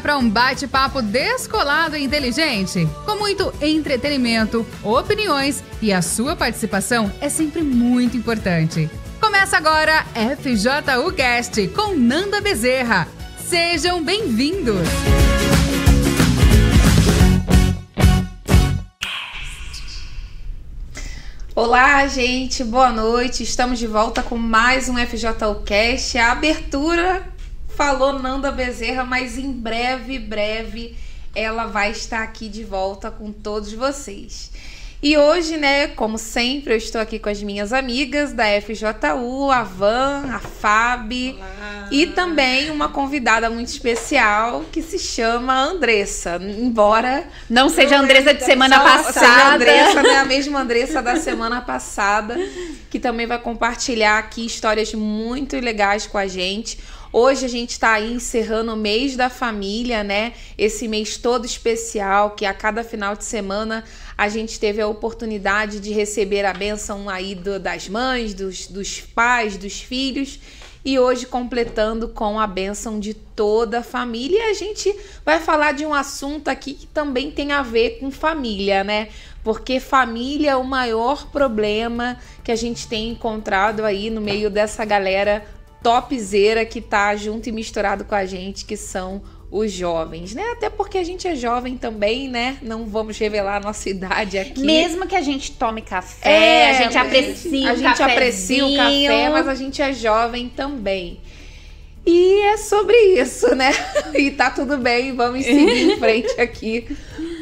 para um bate-papo descolado e inteligente, com muito entretenimento, opiniões e a sua participação é sempre muito importante. Começa agora FJU Cast com Nanda Bezerra. Sejam bem-vindos! Olá, gente, boa noite. Estamos de volta com mais um FJU Cast. A abertura falou Nanda Bezerra, mas em breve, breve ela vai estar aqui de volta com todos vocês. E hoje, né, como sempre, eu estou aqui com as minhas amigas da FJU, a Van, a Fabi e também uma convidada muito especial que se chama Andressa. Embora não seja a Andressa de semana passada, seja Andressa, né, a mesma Andressa da semana passada, que também vai compartilhar aqui histórias muito legais com a gente. Hoje a gente está aí encerrando o mês da família, né? Esse mês todo especial que a cada final de semana a gente teve a oportunidade de receber a bênção aí do, das mães, dos, dos pais, dos filhos e hoje completando com a bênção de toda a família. A gente vai falar de um assunto aqui que também tem a ver com família, né? Porque família é o maior problema que a gente tem encontrado aí no meio dessa galera topzera que tá junto e misturado com a gente, que são os jovens, né? Até porque a gente é jovem também, né? Não vamos revelar a nossa idade aqui. Mesmo que a gente tome café, é, a gente aprecia a o gente aprecia o café, mas a gente é jovem também. E é sobre isso, né? E tá tudo bem, vamos seguir em frente aqui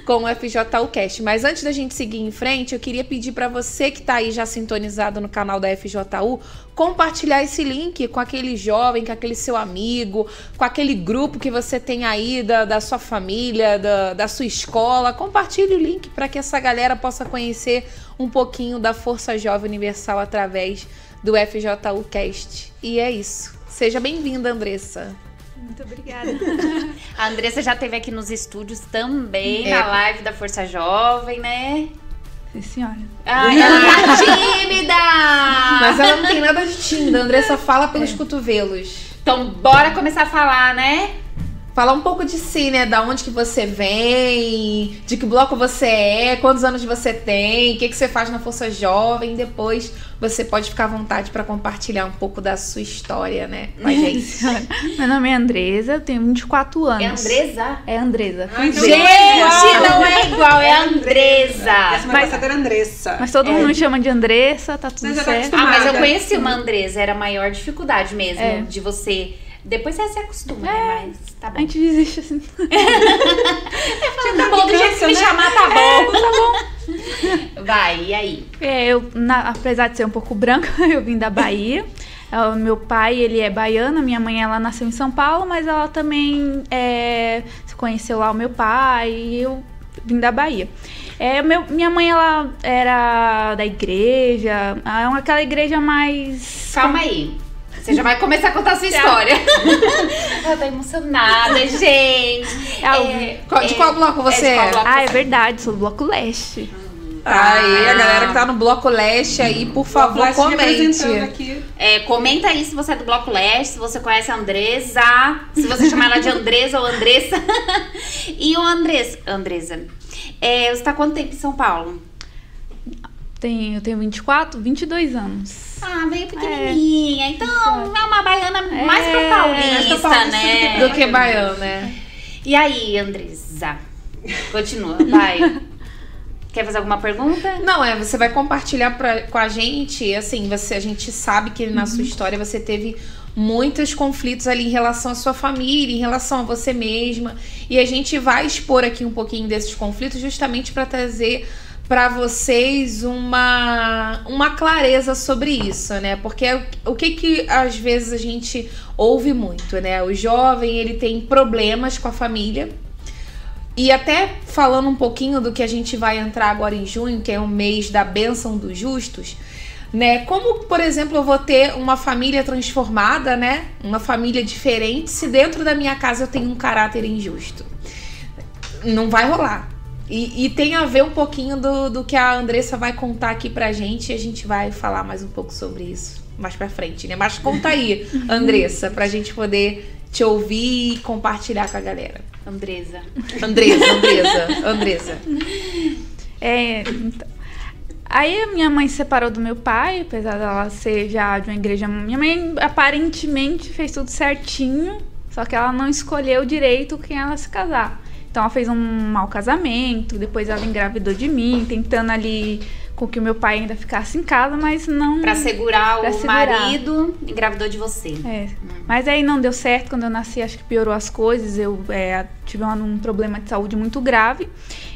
com o FJU Cast. Mas antes da gente seguir em frente, eu queria pedir para você que está aí já sintonizado no canal da FJU, compartilhar esse link com aquele jovem, com aquele seu amigo, com aquele grupo que você tem aí da, da sua família, da, da sua escola. Compartilhe o link para que essa galera possa conhecer um pouquinho da Força Jovem Universal através do FJU Cast. E é isso. Seja bem-vinda, Andressa. Muito obrigada. a Andressa já esteve aqui nos estúdios também, é. na live da Força Jovem, né? Sim, senhora. Ai, ela tá tímida! Mas ela não tem nada de tímida, a Andressa fala pelos é. cotovelos. Então, bora começar a falar, né? Falar um pouco de si, né? Da onde que você vem, de que bloco você é, quantos anos você tem, o que, que você faz na Força Jovem. Depois você pode ficar à vontade para compartilhar um pouco da sua história, né? Com a gente. Meu nome é Andresa, eu tenho 24 anos. É Andresa? É Andresa. Ah, gente, é não é igual, é Andresa. Essa mas, era Andressa. Mas todo é. mundo me chama de Andressa, tá tudo tá certo. Ah, mas eu conheci uma Andresa, era a maior dificuldade mesmo é. de você depois você se acostuma, né? é, né? Mas tá bom. A gente desiste assim. é, tá bom, do jeito que me chamar, tá bom. É, tá bom. Vai, e aí? É, eu, na, apesar de ser um pouco branca, eu vim da Bahia. O meu pai, ele é baiano, minha mãe, ela nasceu em São Paulo, mas ela também é, conheceu lá o meu pai e eu vim da Bahia. É, meu, minha mãe, ela era da igreja, é aquela igreja mais... Calma aí. Você já vai começar a contar a sua história. Ela tá emocionada, gente. É, de qual bloco você é? Bloco ah, é verdade, sou do Bloco Leste. Aí, a galera que tá no Bloco Leste aí, por favor, comente. É, comenta aí se você é do Bloco Leste, se você conhece a Andresa, se você chama ela de Andresa ou Andressa. e o Andresa, Andresa, é, você tá quanto tempo em São Paulo? Tenho, eu tenho 24, 22 anos. Ah, veio pequenininha. É. Então, é uma baiana é. mais pra paulista, paulista né? Do que baiana, né? E aí, Andresa? Continua, vai. Quer fazer alguma pergunta? Não, é, você vai compartilhar pra, com a gente, assim, você, a gente sabe que na uhum. sua história você teve muitos conflitos ali em relação à sua família, em relação a você mesma, e a gente vai expor aqui um pouquinho desses conflitos justamente para trazer para vocês uma, uma clareza sobre isso, né? Porque o que que às vezes a gente ouve muito, né? O jovem, ele tem problemas com a família. E até falando um pouquinho do que a gente vai entrar agora em junho, que é o mês da bênção dos justos, né? Como, por exemplo, eu vou ter uma família transformada, né? Uma família diferente se dentro da minha casa eu tenho um caráter injusto. Não vai rolar. E, e, tem a ver um pouquinho do, do que a Andressa vai contar aqui pra gente e a gente vai falar mais um pouco sobre isso mais pra frente, né? Mas conta aí, Andressa, pra gente poder te ouvir e compartilhar com a galera. Andresa. Andresa, Andresa, Andresa. É, então, Aí a minha mãe se separou do meu pai, apesar dela ser já de uma igreja. Minha mãe aparentemente fez tudo certinho, só que ela não escolheu direito quem ela se casar. Então ela fez um mau casamento, depois ela engravidou de mim, tentando ali com que o meu pai ainda ficasse em casa, mas não. Pra segurar Pra o segurar. marido, engravidou de você. É. Mas aí não deu certo quando eu nasci, acho que piorou as coisas. Eu é, tive um, um problema de saúde muito grave.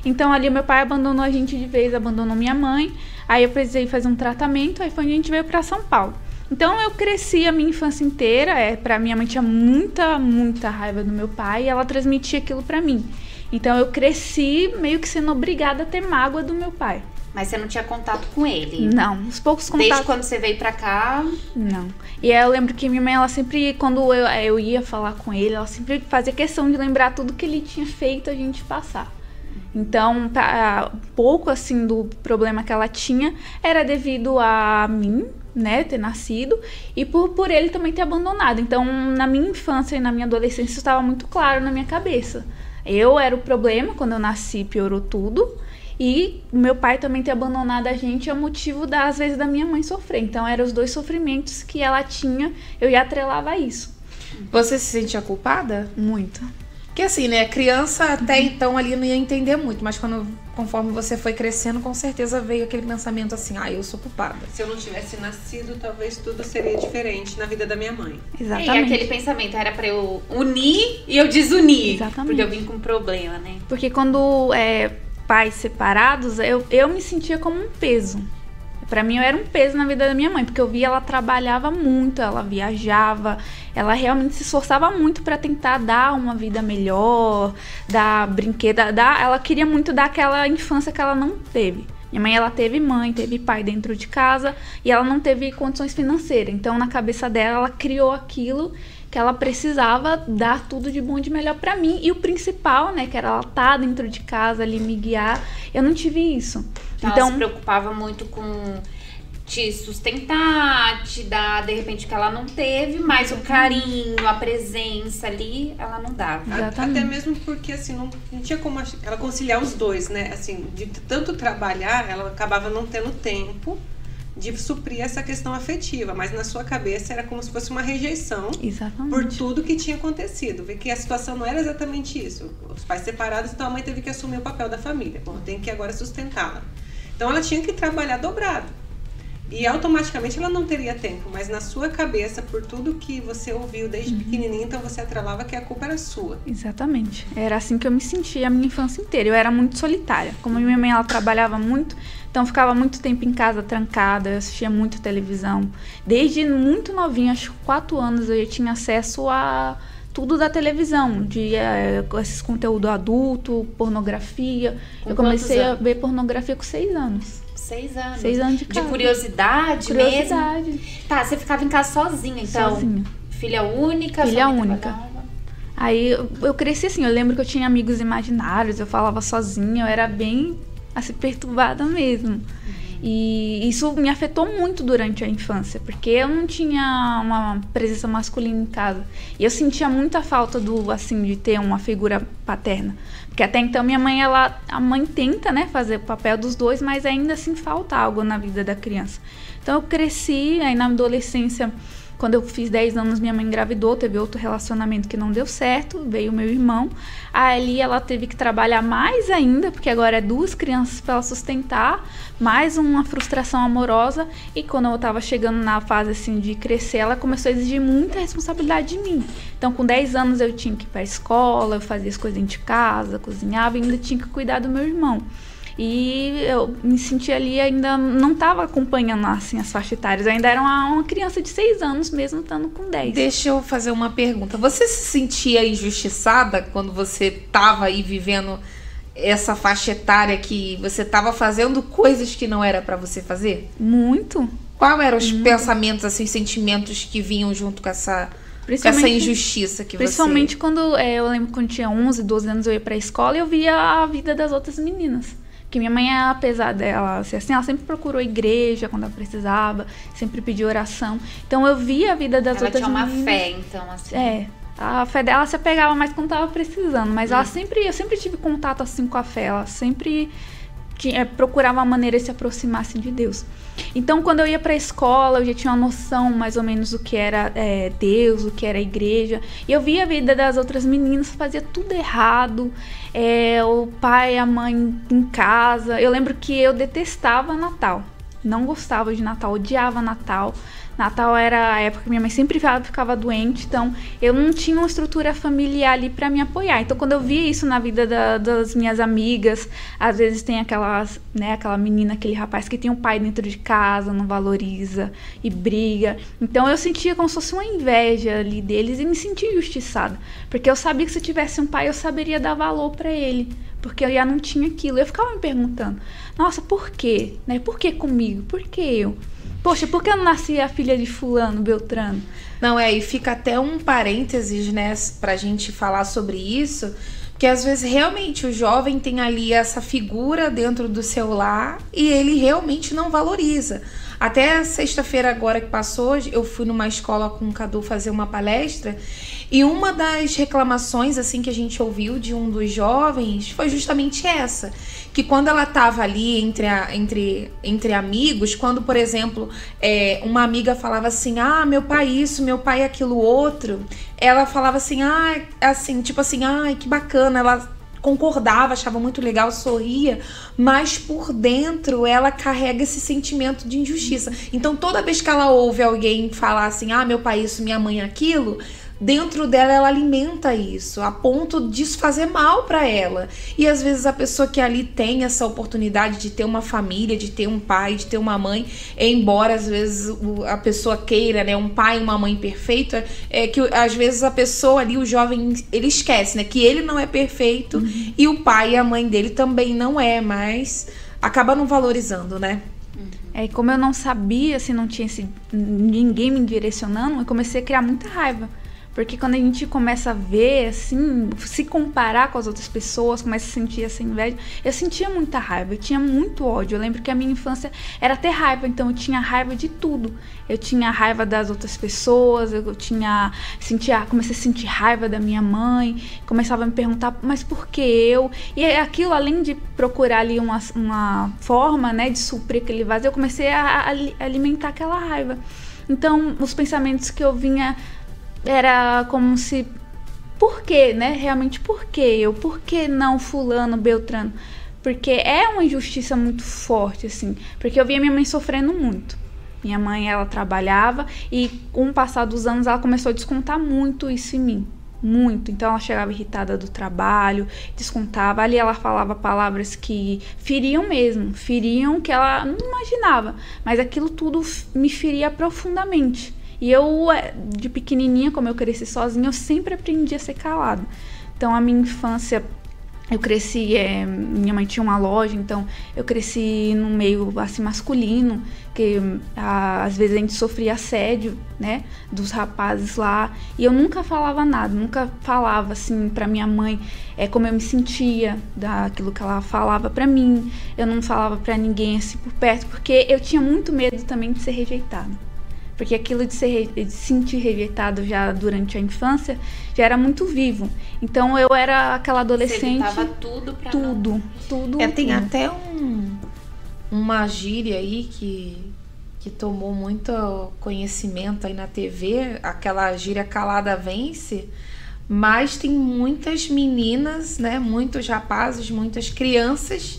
Então ali meu pai abandonou a gente de vez, abandonou minha mãe. Aí eu precisei fazer um tratamento, aí foi onde a gente veio pra São Paulo. Então eu cresci a minha infância inteira, é, para minha mãe tinha muita, muita raiva do meu pai e ela transmitia aquilo pra mim. Então eu cresci meio que sendo obrigada a ter mágoa do meu pai. Mas você não tinha contato com ele. Não, os poucos Desde contatos quando você veio pra cá, Não. E aí eu lembro que minha mãe, ela sempre, quando eu, eu ia falar com ele, ela sempre fazia questão de lembrar tudo que ele tinha feito a gente passar. Então, tá, pouco assim do problema que ela tinha era devido a mim, né, ter nascido e por, por ele também ter abandonado. Então, na minha infância e na minha adolescência, isso estava muito claro na minha cabeça. Eu era o problema, quando eu nasci, piorou tudo. E meu pai também ter abandonado a gente é motivo, das às vezes, da minha mãe sofrer. Então, eram os dois sofrimentos que ela tinha, eu ia atrelava a isso. Você se sentia culpada? Muito. Porque assim, né, criança até então ali não ia entender muito, mas quando conforme você foi crescendo, com certeza veio aquele pensamento assim: "Ah, eu sou culpada". Se eu não tivesse nascido, talvez tudo seria diferente na vida da minha mãe. e Exatamente. aquele pensamento era pra eu unir e eu desunir. Exatamente. Porque eu vim com um problema, né? Porque quando é, pais separados, eu, eu me sentia como um peso. Pra mim, eu era um peso na vida da minha mãe, porque eu via ela trabalhava muito, ela viajava, ela realmente se esforçava muito pra tentar dar uma vida melhor, dar brinquedo, dar, ela queria muito dar aquela infância que ela não teve. Minha mãe, ela teve mãe, teve pai dentro de casa e ela não teve condições financeiras. Então, na cabeça dela, ela criou aquilo que ela precisava dar tudo de bom e de melhor pra mim. E o principal, né, que era ela estar dentro de casa ali me guiar, eu não tive isso. Então, ela se preocupava muito com te sustentar, te dar, de repente, o que ela não teve, mas o carinho, a presença ali, ela não dava. Exatamente. Até mesmo porque, assim, não, não tinha como ela conciliar os dois, né? Assim, de tanto trabalhar, ela acabava não tendo tempo de suprir essa questão afetiva. Mas na sua cabeça era como se fosse uma rejeição por exatamente. tudo que tinha acontecido. Ver que a situação não era exatamente isso. Os pais separados, então a mãe teve que assumir o papel da família. Bom, tem que agora sustentá-la. Então ela tinha que trabalhar dobrado. E automaticamente ela não teria tempo, mas na sua cabeça, por tudo que você ouviu desde pequenininha, então você atrelava que a culpa era sua. Exatamente. Era assim que eu me sentia a minha infância inteira. Eu era muito solitária. Como minha mãe ela trabalhava muito, então ficava muito tempo em casa trancada, eu assistia muito televisão. Desde muito novinha, acho que 4 anos, eu já tinha acesso a tudo da televisão, de eh, esses conteúdo adulto, pornografia. Com eu comecei a ver pornografia com 6 anos. Seis anos. Seis anos de De curiosidade, Curiosidade. mesmo. Tá, você ficava em casa sozinha, então. Sozinha. Filha única, Filha única. trabalhava. Aí eu, eu cresci assim, eu lembro que eu tinha amigos imaginários, eu falava sozinha, eu era bem assim, perturbada mesmo. E isso me afetou muito durante a infância, porque eu não tinha uma presença masculina em casa. E eu sentia muita falta do assim de ter uma figura paterna. Porque até então minha mãe, ela a mãe tenta, né, fazer o papel dos dois, mas ainda assim falta algo na vida da criança. Então eu cresci, aí na adolescência quando eu fiz 10 anos, minha mãe engravidou, teve outro relacionamento que não deu certo, veio meu irmão. Ali ela teve que trabalhar mais ainda, porque agora é duas crianças para ela sustentar, mais uma frustração amorosa. E quando eu tava chegando na fase assim de crescer, ela começou a exigir muita responsabilidade de mim. Então, com 10 anos eu tinha que ir pra escola, eu fazia as coisas de casa, cozinhava e ainda tinha que cuidar do meu irmão. E eu me senti ali, ainda não estava acompanhando assim as faixas etárias. Eu ainda era uma, uma criança de 6 anos, mesmo estando com 10. Deixa eu fazer uma pergunta. Você se sentia injustiçada quando você tava aí vivendo essa faixa etária que você tava fazendo coisas que não era pra você fazer? Muito. Quais eram os pensamentos, assim, sentimentos que vinham junto com essa, essa injustiça que principalmente quando é, eu lembro quando eu tinha 11, 12 anos eu ia pra escola e eu via a vida das outras meninas. Que minha mãe, apesar dela ser assim, ela sempre procurou igreja quando ela precisava, sempre pediu oração. Então eu via a vida das Ela outras tinha uma meninas. fé, então, assim. É. A fé dela se apegava mais quando tava precisando, mas ela sempre, eu sempre tive contato assim com a fé, ela sempre tinha, procurava uma maneira de se aproximar assim, de Deus. Então, quando eu ia para a escola, eu já tinha uma noção mais ou menos do que era é, Deus, o que era igreja. E eu via a vida das outras meninas, fazia tudo errado. É, o pai, a mãe em casa. Eu lembro que eu detestava Natal. Não gostava de Natal, odiava Natal. Natal era a época que minha mãe sempre ficava doente, então eu não tinha uma estrutura familiar ali para me apoiar. Então quando eu via isso na vida da, das minhas amigas, às vezes tem aquelas, né, aquela menina, aquele rapaz que tem um pai dentro de casa, não valoriza e briga. Então eu sentia como se fosse uma inveja ali deles e me sentia injustiçada, porque eu sabia que se eu tivesse um pai eu saberia dar valor para ele porque eu já não tinha aquilo. Eu ficava me perguntando, nossa, por quê? Né? Por que comigo? Por que eu? Poxa, por que eu não nasci a filha de fulano, Beltrano? Não, é, e fica até um parênteses, né, pra gente falar sobre isso, que às vezes realmente o jovem tem ali essa figura dentro do seu lar e ele realmente não valoriza. Até sexta-feira agora que passou, eu fui numa escola com o Cadu fazer uma palestra e uma das reclamações assim que a gente ouviu de um dos jovens foi justamente essa, que quando ela estava ali entre, a, entre, entre amigos, quando, por exemplo, é, uma amiga falava assim, ah, meu pai isso, meu pai aquilo outro, ela falava assim, ah, assim, tipo assim, ai, que bacana, ela concordava, achava muito legal, sorria, mas por dentro ela carrega esse sentimento de injustiça. Então toda vez que ela ouve alguém falar assim: "Ah, meu pai isso, minha mãe aquilo", dentro dela ela alimenta isso, a ponto disso fazer mal para ela. E às vezes a pessoa que ali tem essa oportunidade de ter uma família, de ter um pai, de ter uma mãe, embora às vezes a pessoa queira, né, um pai e uma mãe perfeita, é que às vezes a pessoa ali, o jovem, ele esquece, né, que ele não é perfeito uhum. e o pai e a mãe dele também não é, mas acaba não valorizando, né? É, como eu não sabia, se assim, não tinha esse, ninguém me direcionando, eu comecei a criar muita raiva. Porque quando a gente começa a ver, assim, se comparar com as outras pessoas, começa a sentir essa inveja, eu sentia muita raiva, eu tinha muito ódio. Eu lembro que a minha infância era ter raiva, então eu tinha raiva de tudo. Eu tinha raiva das outras pessoas, eu tinha sentia, comecei a sentir raiva da minha mãe, começava a me perguntar, mas por que eu? E aquilo, além de procurar ali uma, uma forma, né, de suprir aquele vazio, eu comecei a, a alimentar aquela raiva. Então, os pensamentos que eu vinha era como se por que, né? Realmente por que eu? Por que não fulano, Beltrano? Porque é uma injustiça muito forte, assim. Porque eu via minha mãe sofrendo muito. Minha mãe, ela trabalhava e com o passar dos anos ela começou a descontar muito isso em mim. Muito. Então ela chegava irritada do trabalho, descontava. Ali ela falava palavras que feriam mesmo, feriam que ela não imaginava. Mas aquilo tudo me feria profundamente. E eu, é, de pequenininha, como eu cresci sozinha, eu sempre aprendi a ser calada. Então, a minha infância, eu cresci, é, minha mãe tinha uma loja, então eu cresci no meio assim masculino, que a, às vezes a gente sofria assédio, né, dos rapazes lá, e eu nunca falava nada, nunca falava assim para minha mãe é como eu me sentia, daquilo que ela falava para mim. Eu não falava para ninguém assim por perto, porque eu tinha muito medo também de ser rejeitada porque aquilo de, ser, de sentir rejeitado já durante a infância já era muito vivo. Então eu era aquela adolescente. Você tudo pra Tudo, não... tudo. É, tem tudo. até um, uma gíria aí que, que tomou muito conhecimento aí na TV, aquela gíria calada vence. Mas tem muitas meninas, né, muitos rapazes, muitas crianças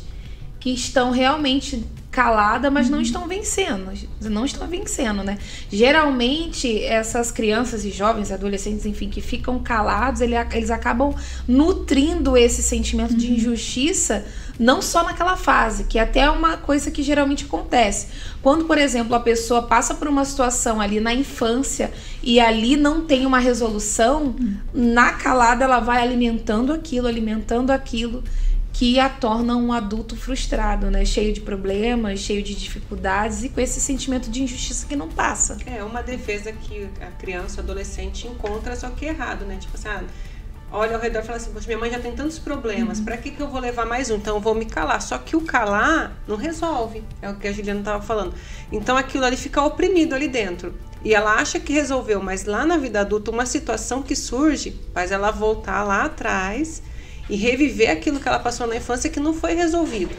que estão realmente calada, mas não estão vencendo, não estão vencendo, né? Geralmente essas crianças e jovens, adolescentes, enfim, que ficam calados, eles acabam nutrindo esse sentimento de uhum. injustiça, não só naquela fase, que é até é uma coisa que geralmente acontece. Quando, por exemplo, a pessoa passa por uma situação ali na infância e ali não tem uma resolução, uhum. na calada ela vai alimentando aquilo, alimentando aquilo que a torna um adulto frustrado, né? Cheio de problemas, cheio de dificuldades e com esse sentimento de injustiça que não passa. É uma defesa que a criança, o adolescente encontra, só que errado, né? Tipo assim, ah, olha ao redor e fala assim, poxa, minha mãe já tem tantos problemas, uhum. para que, que eu vou levar mais um? Então eu vou me calar. Só que o calar não resolve, é o que a Juliana estava falando. Então aquilo ali fica oprimido ali dentro. E ela acha que resolveu, mas lá na vida adulta, uma situação que surge faz ela voltar lá atrás e reviver aquilo que ela passou na infância que não foi resolvido.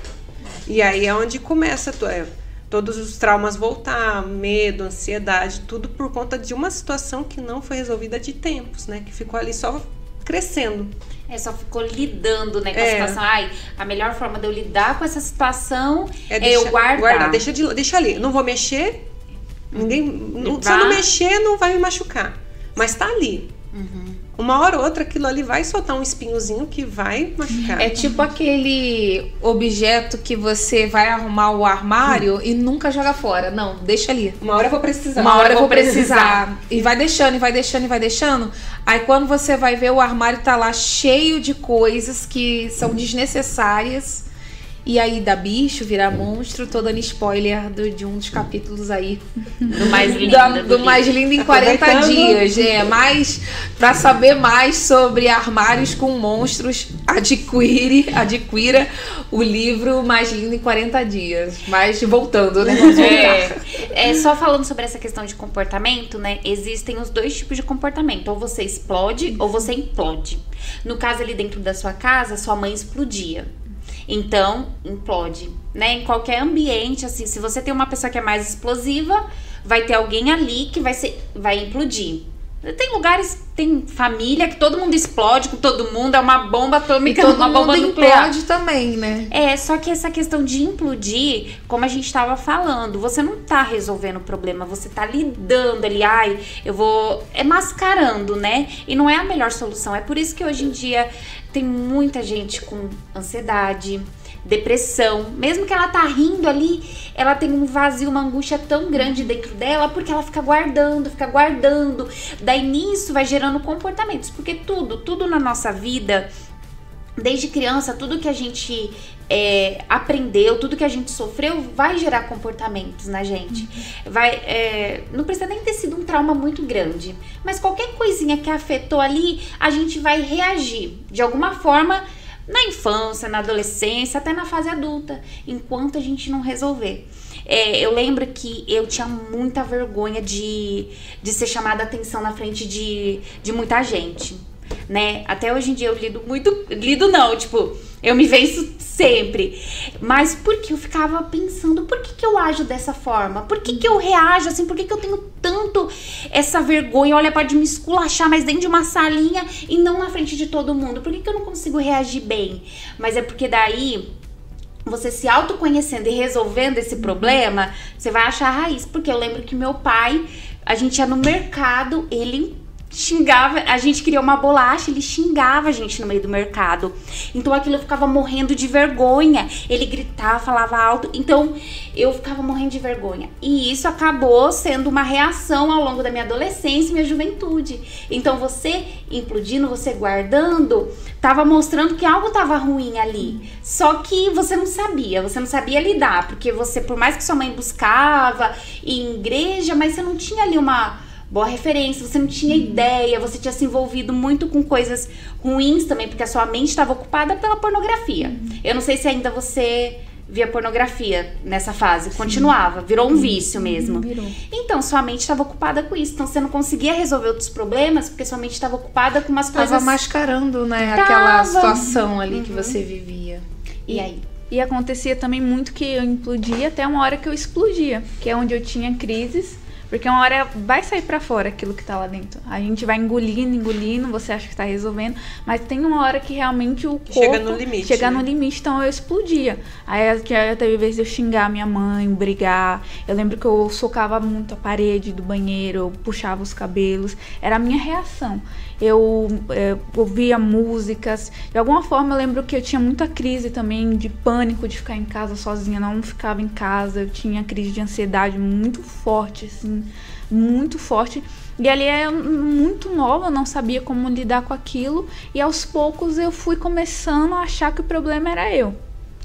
E aí é onde começa é, todos os traumas voltar, medo, ansiedade, tudo por conta de uma situação que não foi resolvida de tempos, né? Que ficou ali só crescendo. É, só ficou lidando, né, com a É. situação. Ai, a melhor forma de eu lidar com essa situação é, deixar- eu guardar. Deixa, de, deixa ali. Não vou mexer. Ninguém. não- se eu não mexer, não vai me machucar. Mas tá ali. Uhum. Uma hora ou outra, aquilo ali vai soltar um espinhozinho que vai machucar. É tipo aquele objeto que você vai arrumar o armário e nunca joga fora. Não, deixa ali. Uma hora eu vou precisar. Uma hora eu vou precisar. E vai deixando, e vai deixando, e vai deixando. Aí quando você vai ver, o armário tá lá cheio de coisas que são desnecessárias. E aí dá bicho, virar monstro. Tô dando spoiler do- de um dos capítulos aí. Do mais lindo. Da- do do mais lindo em 40 Aproveitando. dias. É, mais pra saber mais sobre armários com monstros, adquire, adquira o livro Mais Lindo em 40 Dias. Mas voltando, né? Vamos voltar. É, é, só falando sobre essa questão de comportamento, né? Existem os dois tipos de comportamento. Ou você explode ou você implode. No caso ali dentro da sua casa, sua mãe explodia. Então, implode, né? Em qualquer ambiente, assim, se você tem uma pessoa que é mais explosiva, vai ter alguém ali que vai ser, vai implodir. Tem lugares, tem família que todo mundo explode com todo mundo, é uma bomba E atômica, todo uma bomba mundo nuclear. implode também, né? É, só que essa questão de implodir, como a gente estava falando, você não tá resolvendo o problema, você tá lidando ali, ai, eu vou. É mascarando, né? E não é a melhor solução. É por isso que hoje em dia tem muita gente com ansiedade, depressão. Mesmo que ela tá rindo ali, ela tem um vazio, uma angústia tão grande dentro dela, porque ela fica guardando, fica guardando. Daí nisso vai gerando comportamentos. Porque tudo, tudo na nossa vida desde criança, tudo que a gente é, aprendeu, tudo que a gente sofreu, vai gerar comportamentos na gente. Vai, é, não precisa nem ter sido um trauma muito grande, mas qualquer coisinha que afetou ali, a gente vai reagir de alguma forma na infância, na adolescência, até na fase adulta, enquanto a gente não resolver. É, eu lembro que eu tinha muita vergonha de, de ser chamada atenção na frente de, de muita gente né? Até hoje em dia eu lido muito. Lido não, tipo, eu me venço sempre. Mas porque eu ficava pensando, por que, que eu ajo dessa forma? Por que, que eu reajo assim? Por que, que eu tenho tanto essa vergonha? Olha, pode me esculachar, mas dentro de uma salinha e não na frente de todo mundo. Por que, que eu não consigo reagir bem? Mas é porque daí você se autoconhecendo e resolvendo esse problema, você vai achar a raiz. Porque eu lembro que meu pai, a gente ia no mercado, ele xingava, a gente queria uma bolacha, ele xingava a gente no meio do mercado. Então aquilo eu ficava morrendo de vergonha. Ele gritava, falava alto, então eu ficava morrendo de vergonha. E isso acabou sendo uma reação ao longo da minha adolescência e minha juventude. Então você implodindo, você guardando, tava mostrando que algo tava ruim ali. Só que você não sabia, você não sabia lidar, porque você, por mais que sua mãe buscava em igreja, mas você não tinha ali uma boa referência, você não tinha ideia, você tinha se envolvido muito com coisas ruins também, porque a sua mente estava ocupada pela pornografia. Eu não sei se ainda você via pornografia nessa fase, continuava, virou um vício mesmo. Virou. Então, sua mente estava ocupada com isso, então você não conseguia resolver outros problemas porque sua mente estava ocupada com umas Tava coisas. mascarando, né? Tava. Aquela situação ali que você vivia. E aí? E acontecia também muito que eu implodia até uma hora que eu explodia, que é onde eu tinha crises, porque uma hora vai sair pra fora aquilo que tá lá dentro. A gente vai engolindo, engolindo, você acha que tá resolvendo, mas tem uma hora que realmente o corpo Chega no limite, chega né? no limite, então eu explodia. Aí aí teve vezes eu xingar minha mãe, brigar. Eu lembro que eu socava muito a parede do banheiro, eu puxava os cabelos. Era a minha reação. Eu eh, ouvia músicas. De alguma forma eu lembro que eu tinha muita crise também de pânico de ficar em casa sozinha, não ficava em casa. Eu tinha crise de ansiedade muito forte, assim, muito forte. E ali é muito nova, eu não sabia como lidar com aquilo. E aos poucos eu fui começando a achar que o problema era eu.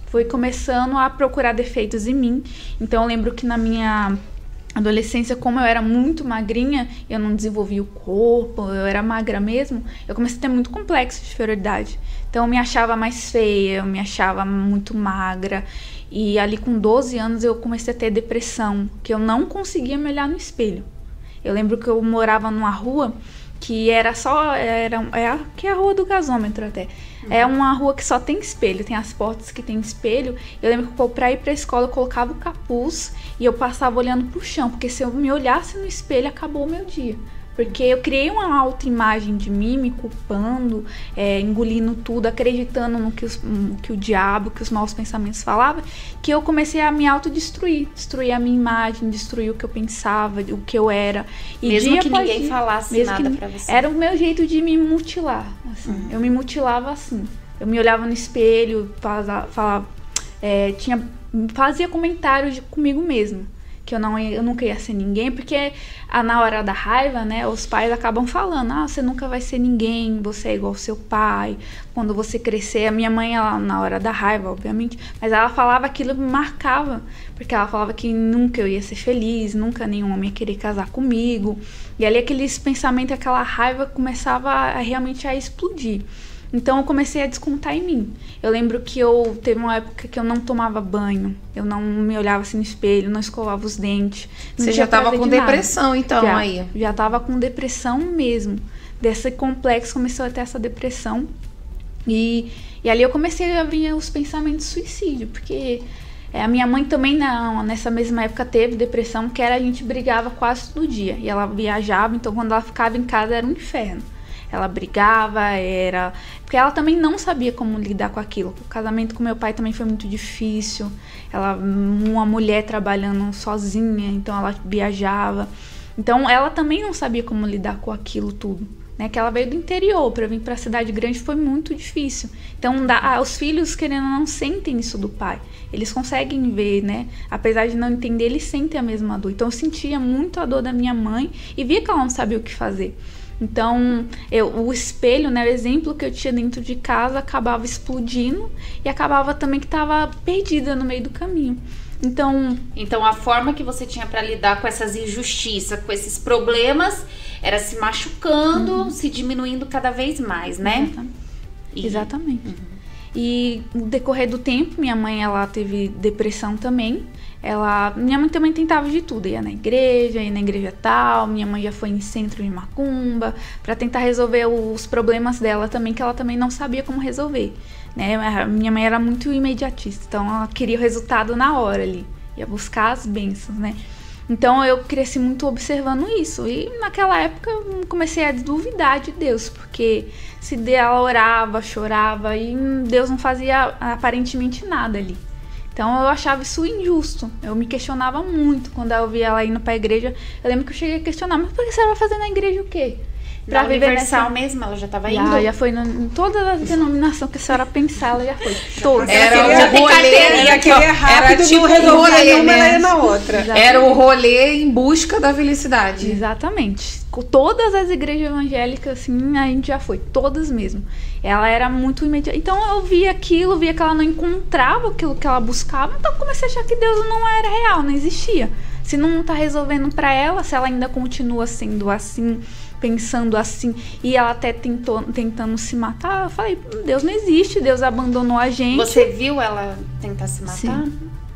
Fui começando a procurar defeitos em mim. Então eu lembro que na minha adolescência, como eu era muito magrinha, eu não desenvolvia o corpo, eu era magra mesmo, eu comecei a ter muito complexo de inferioridade. Então eu me achava mais feia, eu me achava muito magra. E ali com 12 anos eu comecei a ter depressão, que eu não conseguia me olhar no espelho. Eu lembro que eu morava numa rua que era só era é a, que é a rua do gasômetro até. É uma rua que só tem espelho, tem as portas que tem espelho. Eu lembro que para ir para a escola eu colocava o capuz e eu passava olhando pro chão, porque se eu me olhasse no espelho acabou o meu dia. Porque eu criei uma autoimagem de mim, me culpando, é, engolindo tudo, acreditando no que, os, no que o diabo, que os maus pensamentos falavam, que eu comecei a me autodestruir, destruir a minha imagem, destruir o que eu pensava, o que eu era. E mesmo que ninguém dia, falasse nada pra você. Era o meu jeito de me mutilar. Assim. Uhum. Eu me mutilava assim. Eu me olhava no espelho, falava, falava é, tinha, fazia comentários comigo mesmo que eu não eu nunca ia ser ninguém, porque na hora da raiva, né, os pais acabam falando: "Ah, você nunca vai ser ninguém, você é igual ao seu pai. Quando você crescer, a minha mãe ela na hora da raiva, obviamente, mas ela falava aquilo me marcava, porque ela falava que nunca eu ia ser feliz, nunca nenhum homem ia querer casar comigo. E ali aqueles pensamentos, aquela raiva começava a realmente a explodir. Então eu comecei a descontar em mim. Eu lembro que eu teve uma época que eu não tomava banho, eu não me olhava assim no espelho, não escovava os dentes. Você já tava com depressão nada. então já, aí? Já tava com depressão mesmo. Desse complexo começou a ter essa depressão. E, e ali eu comecei a vir os pensamentos de suicídio, porque é, a minha mãe também não, nessa mesma época teve depressão, que era a gente brigava quase todo dia. E ela viajava, então quando ela ficava em casa era um inferno. Ela brigava, era. Porque ela também não sabia como lidar com aquilo. O casamento com meu pai também foi muito difícil. Ela, uma mulher trabalhando sozinha, então ela viajava. Então ela também não sabia como lidar com aquilo tudo. Né, que ela veio do interior para vir para a cidade grande foi muito difícil. Então, dá, os filhos querendo não sentem isso do pai. Eles conseguem ver, né? Apesar de não entender, eles sentem a mesma dor. Então, eu sentia muito a dor da minha mãe e via que ela não sabia o que fazer. Então, eu, o espelho, né, o exemplo que eu tinha dentro de casa acabava explodindo e acabava também que estava perdida no meio do caminho. Então, então a forma que você tinha para lidar com essas injustiças, com esses problemas, era se machucando, uhum. se diminuindo cada vez mais, né? Exatamente. E... Exatamente. Uhum. E no decorrer do tempo, minha mãe ela teve depressão também. Ela, minha mãe também tentava de tudo, ia na igreja, ia na igreja tal, minha mãe já foi em centro de macumba para tentar resolver os problemas dela também que ela também não sabia como resolver, né? Minha mãe era muito imediatista, então ela queria o resultado na hora ali, ia buscar as bênçãos, né? Então eu cresci muito observando isso. E naquela época eu comecei a duvidar de Deus, porque se ela orava, chorava e Deus não fazia aparentemente nada ali. Então eu achava isso injusto. Eu me questionava muito quando eu via ela indo pra igreja. Eu lembro que eu cheguei a questionar, mas por que você vai fazer na igreja o quê? Pra na Universal nessa... mesmo, ela já tava indo? Já foi no, em todas as denominações que a senhora pensar, ela já foi. Todas. Era o rolê, era, que era tipo rolê, uma, né? ia na outra. Exatamente. Era o rolê em busca da felicidade. Exatamente. Com todas as igrejas evangélicas, assim, a gente já foi. Todas mesmo. Ela era muito imediata. Então eu via aquilo, via que ela não encontrava aquilo que ela buscava. Então eu comecei a achar que Deus não era real, não existia. Se não tá resolvendo para ela, se ela ainda continua sendo assim pensando assim e ela até tentou tentando se matar, eu falei, Deus não existe, Deus abandonou a gente. Você viu ela tentar se matar? Sim.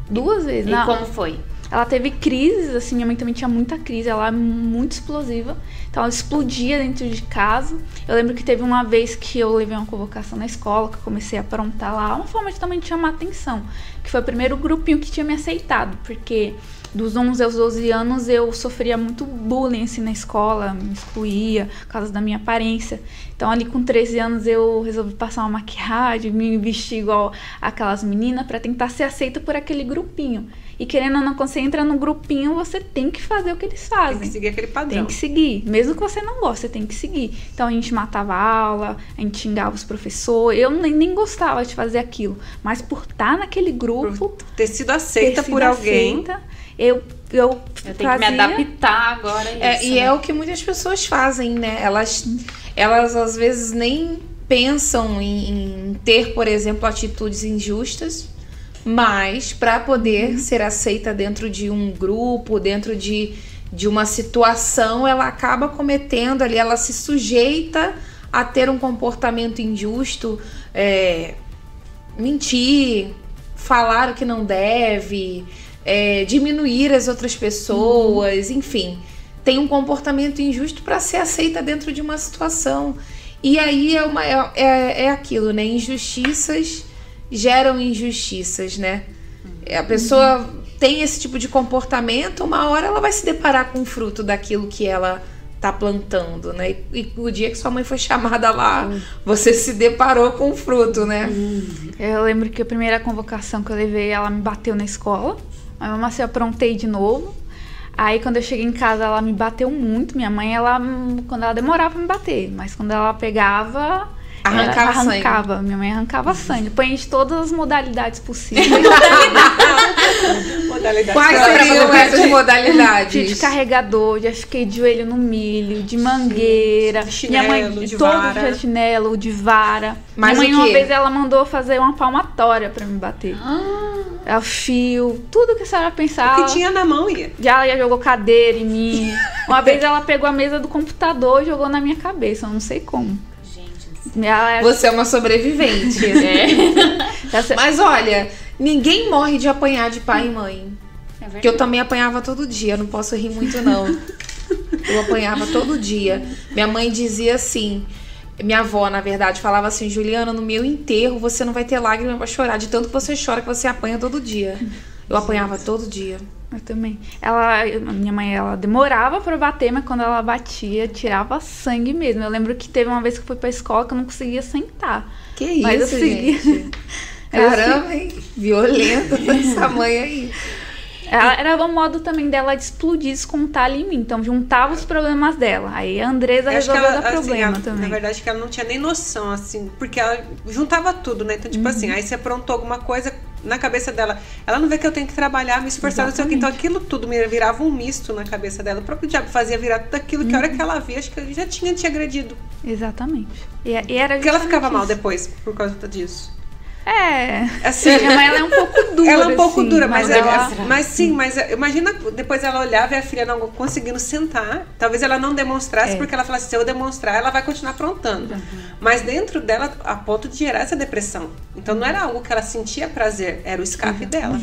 Duas vezes. E não. como foi? Ela teve crises, assim, minha mãe também tinha muita crise, ela é muito explosiva. Então ela explodia dentro de casa. Eu lembro que teve uma vez que eu levei uma convocação na escola, que eu comecei a aprontar lá, uma forma de também de chamar atenção. Que foi o primeiro grupinho que tinha me aceitado, porque dos 11 aos 12 anos eu sofria muito bullying assim, na escola, me excluía por causa da minha aparência. Então ali com 13 anos eu resolvi passar uma maquiagem, me vestir igual aquelas meninas para tentar ser aceita por aquele grupinho. E querendo ou não, quando você entra no grupinho, você tem que fazer o que eles fazem. Tem que seguir aquele padrão. Tem que seguir. Mesmo que você não goste, você tem que seguir. Então a gente matava a aula, a gente xingava os professores. Eu nem, nem gostava de fazer aquilo. Mas por estar naquele grupo. Por ter sido aceita ter sido por alguém. Aceita, eu eu, eu tenho fazia... que me adaptar agora a é, isso, e né? é o que muitas pessoas fazem, né? Elas, elas às vezes nem pensam em, em ter, por exemplo, atitudes injustas, mas para poder uhum. ser aceita dentro de um grupo, dentro de, de uma situação, ela acaba cometendo ali, ela se sujeita a ter um comportamento injusto, é, mentir, falar o que não deve, é, diminuir as outras pessoas, uhum. enfim. tem um comportamento injusto para ser aceita dentro de uma situação. E aí é, uma, é, é, é aquilo, né? Injustiças geram injustiças, né? A pessoa tem esse tipo de comportamento, uma hora ela vai se deparar com o fruto daquilo que ela tá plantando, né? E, e o dia que sua mãe foi chamada lá, você se deparou com o fruto, né? Eu lembro que a primeira convocação que eu levei, ela me bateu na escola. Aí mesmo assim eu aprontei de novo. Aí quando eu cheguei em casa, ela me bateu muito. Minha mãe, ela quando ela demorava pra me bater, mas quando ela pegava, Arrancava ela sangue. arrancava. Minha mãe arrancava sangue. Põe de todas as modalidades possíveis. Modalidade. Quais seriam essas de modalidades? carregador, já fiquei de joelho no milho, de mangueira. De minha mãe, chinelo, de todo vara. de chinelo, de vara. Mas minha mãe uma vez ela mandou fazer uma palmatória pra me bater. É o fio, tudo que a senhora pensar. O que tinha na mão ia. Já ela jogou cadeira em mim. Uma vez ela pegou a mesa do computador e jogou na minha cabeça, eu não sei como. Gente, Ela, Você é uma sobrevivente. essa- Mas olha, ninguém morre de apanhar de pai e mãe. é Porque eu verdade. também apanhava todo dia, não posso rir muito não. Eu apanhava todo dia. Minha mãe dizia assim, minha avó, na verdade, falava assim, Juliana, no meu enterro você não vai ter lágrima pra chorar, de tanto que você chora que você apanha todo dia. Eu apanhava todo dia. Eu também. Ela, minha mãe, ela demorava pra bater, mas quando ela batia, tirava sangue mesmo. Eu lembro que teve uma vez que eu fui pra escola que eu não conseguia sentar. Que isso, Mas eu segui. gente? Caramba, hein? Violenta essa mãe aí. Ela, era um modo também dela de explodir, descontar ali em mim. Então juntava os problemas dela. Aí a Andresa resolveu ela, dar assim, problema também. Na verdade, que ela não tinha nem noção, assim, porque ela juntava tudo, né? Então, tipo assim, Uhum. aí você aprontou alguma coisa na cabeça dela. Ela não vê que eu tenho que trabalhar, me esforçar, não sei o que. Então, aquilo tudo me virava um misto na cabeça dela. O próprio diabo fazia virar tudo aquilo que a hora Uhum. que ela via, acho que já tinha te agredido. Exatamente. E, e era Porque ela ficava mal isso. depois, por causa disso. É. Assim, Minha mãe ela é um pouco dura. ela é um pouco assim, dura, mas, é- ela... mas sim, mas é- imagina depois ela olhava e a filha não conseguindo sentar. Talvez ela não demonstrasse, É. porque ela falasse, se eu demonstrar, ela vai continuar aprontando. Mas dentro dela, a ponto de gerar essa depressão. Então não era algo que ela sentia prazer, era o escape dela.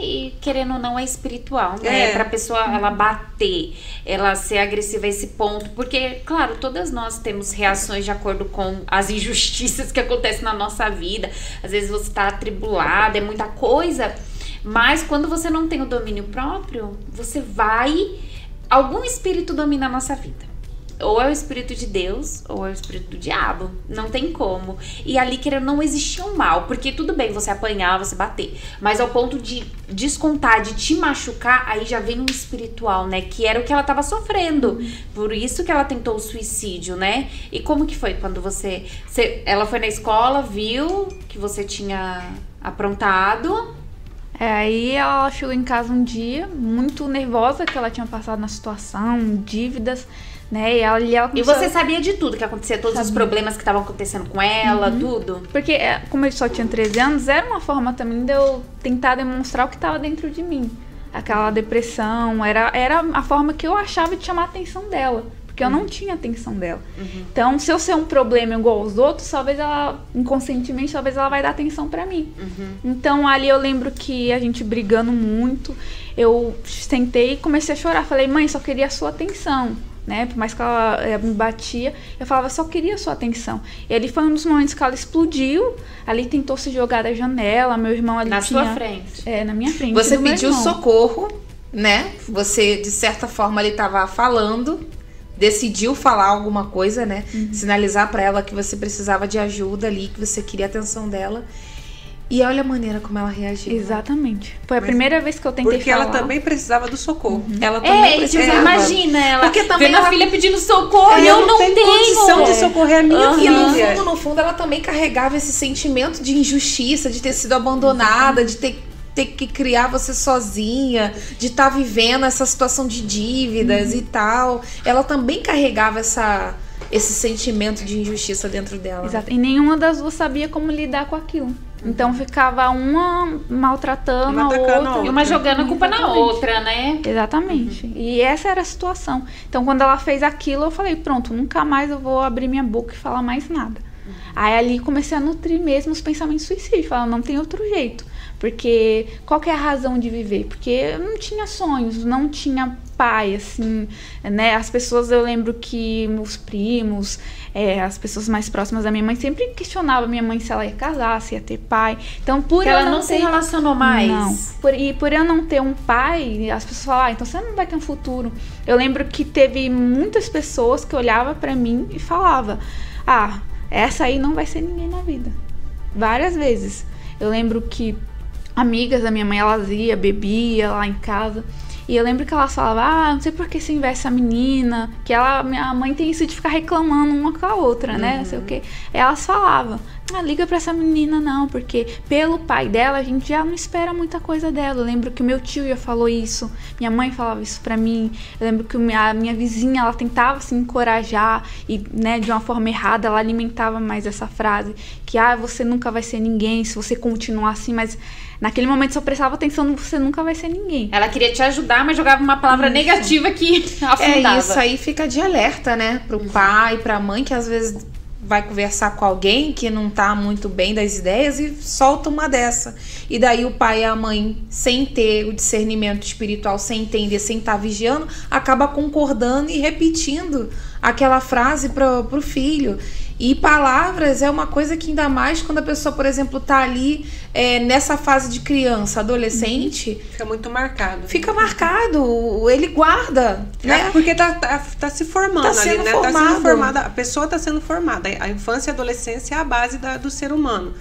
E querendo ou não é espiritual, né? É. Pra pessoa ela bater, ela ser agressiva a esse ponto. Porque, claro, todas nós temos reações de acordo com as injustiças que acontecem na nossa vida. Às vezes você tá atribulada, é muita coisa. Mas quando você não tem o domínio próprio, você vai. Algum espírito domina a nossa vida. Ou é o espírito de Deus, ou é o espírito do diabo. Não tem como. E ali, querendo, não existia um mal. Porque tudo bem você apanhar, você bater. Mas ao ponto de descontar, de te machucar, aí já vem um espiritual, né? Que era o que ela tava sofrendo. Por isso que ela tentou o suicídio, né? E como que foi quando você. você ela foi na escola, viu que você tinha aprontado. É, aí ela chegou em casa um dia, muito nervosa, que ela tinha passado na situação, dívidas, né? E ela, e ela E começou você sabia de tudo que acontecia, todos os problemas que estavam acontecendo com ela, tudo. Porque, é, como eu só tinha 13 anos, era uma forma também de eu tentar demonstrar o que estava dentro de mim. Aquela depressão, era, era a forma que eu achava de chamar a atenção dela. Porque eu não tinha atenção dela. Então, se eu ser um problema igual aos outros, talvez ela, inconscientemente, talvez ela vai dar atenção pra mim. Então, ali eu lembro que a gente brigando muito, eu sentei e comecei a chorar. Falei, mãe, só queria a sua atenção. Né? Por mais que ela eh, me batia, eu falava, só queria a sua atenção. E ali foi um dos momentos que ela explodiu. Ali tentou se jogar da janela, meu irmão ali Na tinha... sua frente. É, na minha frente. Você pediu socorro, né? Você, de certa forma, ele tava falando, decidiu falar alguma coisa, né? Uhum. Sinalizar pra ela que você precisava de ajuda ali, que você queria a atenção dela. E olha a maneira como ela reagiu. né? Exatamente. Foi a Mas- primeira vez que eu tentei Porque falar. ela também precisava do socorro. Ela também É, precisava. imagina ela Porque também vendo a ela- filha pedindo socorro e eu não tem tenho. condição de socorrer a minha Aham. E no filha. fundo, no fundo, ela também carregava esse sentimento de injustiça, de ter sido abandonada, de ter, ter que criar você sozinha, de estar vivendo essa situação de dívidas e tal. Ela também carregava essa, esse sentimento de injustiça dentro dela. Exato. E nenhuma das duas sabia como lidar com aquilo. Então ficava uma maltratando Uma a atacando a outra. outra. E uma jogando a culpa na Exatamente. outra, né? Exatamente. E essa era a situação. Então, quando ela fez aquilo, eu falei: pronto, nunca mais eu vou abrir minha boca e falar mais nada. Aí ali comecei a nutrir mesmo os pensamentos de suicídio. Falar: não tem outro jeito. Porque qual que é a razão de viver? Porque eu não tinha sonhos, não tinha pai, assim, né? As pessoas, eu lembro que meus primos, é, as pessoas mais próximas da minha mãe sempre questionavam minha mãe se ela ia casar, se ia ter pai. Então, por eu ela não não ter... se relacionou mais. Não. Por, e por eu não ter um pai, as pessoas falavam, ah, então você não vai ter um futuro. Eu lembro que teve muitas pessoas que olhavam pra mim e falava, ah, essa aí não vai ser ninguém na vida. Várias vezes. Eu lembro que amigas da minha mãe, elas iam, bebia lá em casa. E eu lembro que elas falavam, ah, não sei por que você investe a menina, que ela, minha mãe tem isso de ficar reclamando uma com a outra, né? Não sei o quê. Elas falavam, ah, liga pra essa menina não, porque pelo pai dela a gente já não espera muita coisa dela. Eu lembro que o meu tio já falou isso, minha mãe falava isso pra mim. Eu lembro que a minha vizinha, ela tentava se encorajar e, né, de uma forma errada, ela alimentava mais essa frase, que ah, você nunca vai ser ninguém se você continuar assim, mas naquele momento só prestava atenção no você nunca vai ser ninguém. Ela queria te ajudar, mas jogava uma palavra Isso. negativa que É afundava. isso aí fica de alerta, né? Pro pai, pra mãe que às vezes vai conversar com alguém que não tá muito bem das ideias e solta uma dessa. E daí o pai e a mãe, sem ter o discernimento espiritual, sem entender, sem estar vigiando, acaba concordando e repetindo aquela frase pro, pro filho. E palavras é uma coisa que ainda mais quando a pessoa, por exemplo, tá ali é, nessa fase de criança, adolescente, Fica muito marcado. fica marcado, ele guarda, né? É, porque tá, tá, tá se formando Tá ali, né? Tá formado. sendo formada, a pessoa tá sendo formada. A infância e a adolescência é a base da- do ser humano.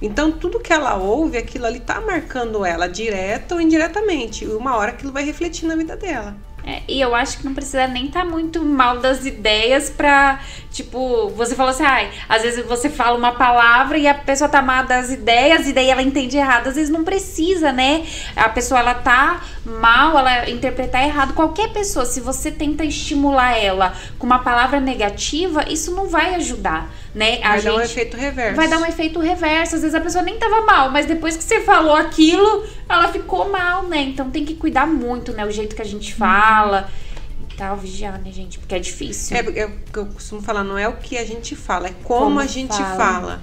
Então, tudo que ela ouve, aquilo ali tá marcando ela, direta ou indiretamente. E uma hora aquilo vai refletir na vida dela. É, e eu acho que não precisa nem estar muito mal das ideias pra, tipo, você falou assim, ai, às vezes você fala uma palavra e a pessoa tá mal das ideias e daí ela entende errado. Às vezes não precisa, né? A pessoa, ela tá mal, ela interpretar errado. Qualquer pessoa, se você tenta estimular ela com uma palavra negativa, isso não vai ajudar, né? A Vai dar um gente- efeito reverso. Vai dar um efeito reverso. Às vezes a pessoa nem tava mal, mas depois que você falou aquilo, ela ficou mal, né? Então tem que cuidar muito, né? O jeito que a gente fala e tal, vigiar, né, gente? Porque é difícil. É, é o que eu costumo falar, não é o que a gente fala, é como, Como a gente fala. fala.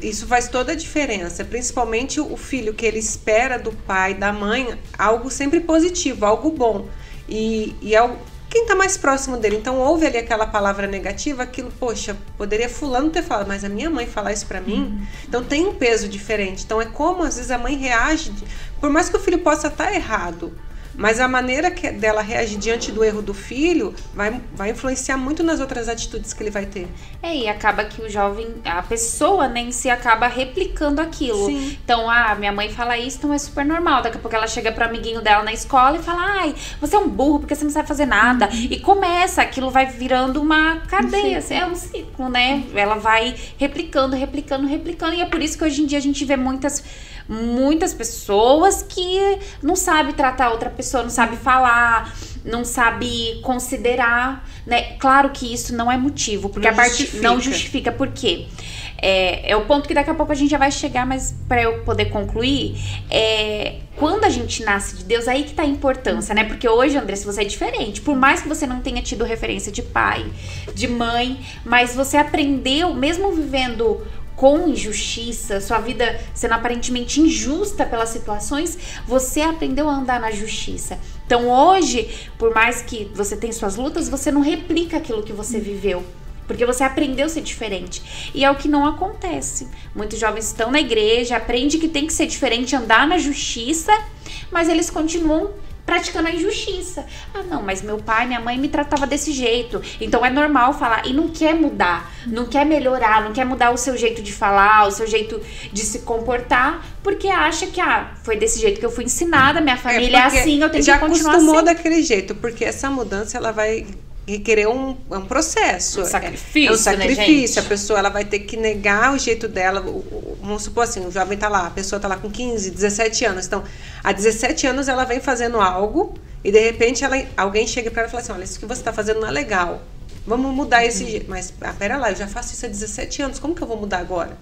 Isso faz toda a diferença, principalmente o filho que ele espera do pai, da mãe, algo sempre positivo, algo bom. E, e é quem tá mais próximo dele. Então ouve ali aquela palavra negativa, aquilo, poxa, poderia fulano ter falado, mas a minha mãe falar isso pra mim, então tem um peso diferente. Então é como às vezes a mãe reage, por mais que o filho possa estar errado, mas a maneira que dela reagir diante do erro do filho vai, vai influenciar muito nas outras atitudes que ele vai ter. É, e acaba que o jovem, a pessoa, né, em si acaba replicando aquilo. Sim. Então, ah, minha mãe fala isso, então é super normal. Daqui a pouco ela chega pro amiguinho dela na escola e fala, ai, você é um burro porque você não sabe fazer nada. E começa, aquilo vai virando uma cadeia, assim, é um ciclo, né? Ela vai replicando, replicando, replicando. E é por isso que hoje em dia a gente vê muitas muitas pessoas que não sabe tratar outra pessoa, não sabe falar, não sabe considerar, né? Claro que isso não é motivo, porque Não a parte justifica. não justifica. Por quê? É, é o ponto que daqui a pouco a gente já vai chegar, mas para eu poder concluir, é, quando a gente nasce de Deus, aí que tá a importância, né? Porque hoje, André, se você é diferente, por mais que você não tenha tido referência de pai, de mãe, mas você aprendeu, mesmo vivendo com injustiça, sua vida sendo aparentemente injusta pelas situações, você aprendeu a andar na justiça. Então hoje, por mais que você tenha suas lutas, você não replica aquilo que você viveu. Porque você aprendeu a ser diferente. E é o que não acontece. Muitos jovens estão na igreja, aprendem que tem que ser diferente, andar na justiça, mas eles continuam praticando a injustiça. Ah, não, mas meu pai, minha mãe me tratava desse jeito. Então é normal falar. E não quer mudar, não quer melhorar, não quer mudar o seu jeito de falar, o seu jeito de se comportar, porque acha que, ah, foi desse jeito que eu fui ensinada, minha família é, porque assim, eu tenho já que continuar acostumou assim. daquele jeito, porque essa mudança ela vai requerer um, é um processo. Um É- sacrifício, É um né, sacrifício. gente? a pessoa ela vai ter que negar o jeito dela. O- o- Vamos supor assim, o jovem tá lá, a pessoa tá lá com 15, 17 anos. Então, há 17 anos ela vem fazendo algo e de repente ela, alguém chega para ela e fala assim: olha, isso que você tá fazendo não é legal. Vamos mudar esse jeito. Mas, ah, pera lá, eu já faço isso há 17 anos, como que eu vou mudar agora?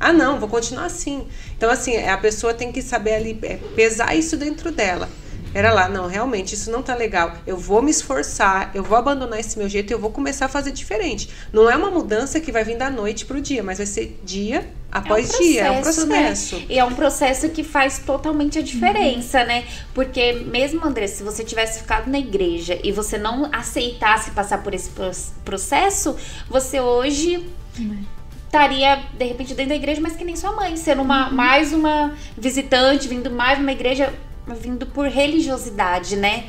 Ah, não, vou continuar assim. Então, assim, a pessoa tem que saber ali é, pesar isso dentro dela. Era lá, não, realmente isso não tá legal. Eu vou me esforçar, eu vou abandonar esse meu jeito e eu vou começar a fazer diferente. Não é uma mudança que vai vir da noite pro dia, mas vai ser dia após é um dia, é um processo. Né? E é um processo que faz totalmente a diferença, uhum. né? Porque mesmo, André, se você tivesse ficado na igreja e você não aceitasse passar por esse processo, você hoje estaria, de repente, dentro da igreja, mas que nem sua mãe, sendo uma, uhum. mais uma visitante, vindo mais uma igreja, vindo por religiosidade, né?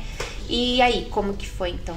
E aí, como que foi então?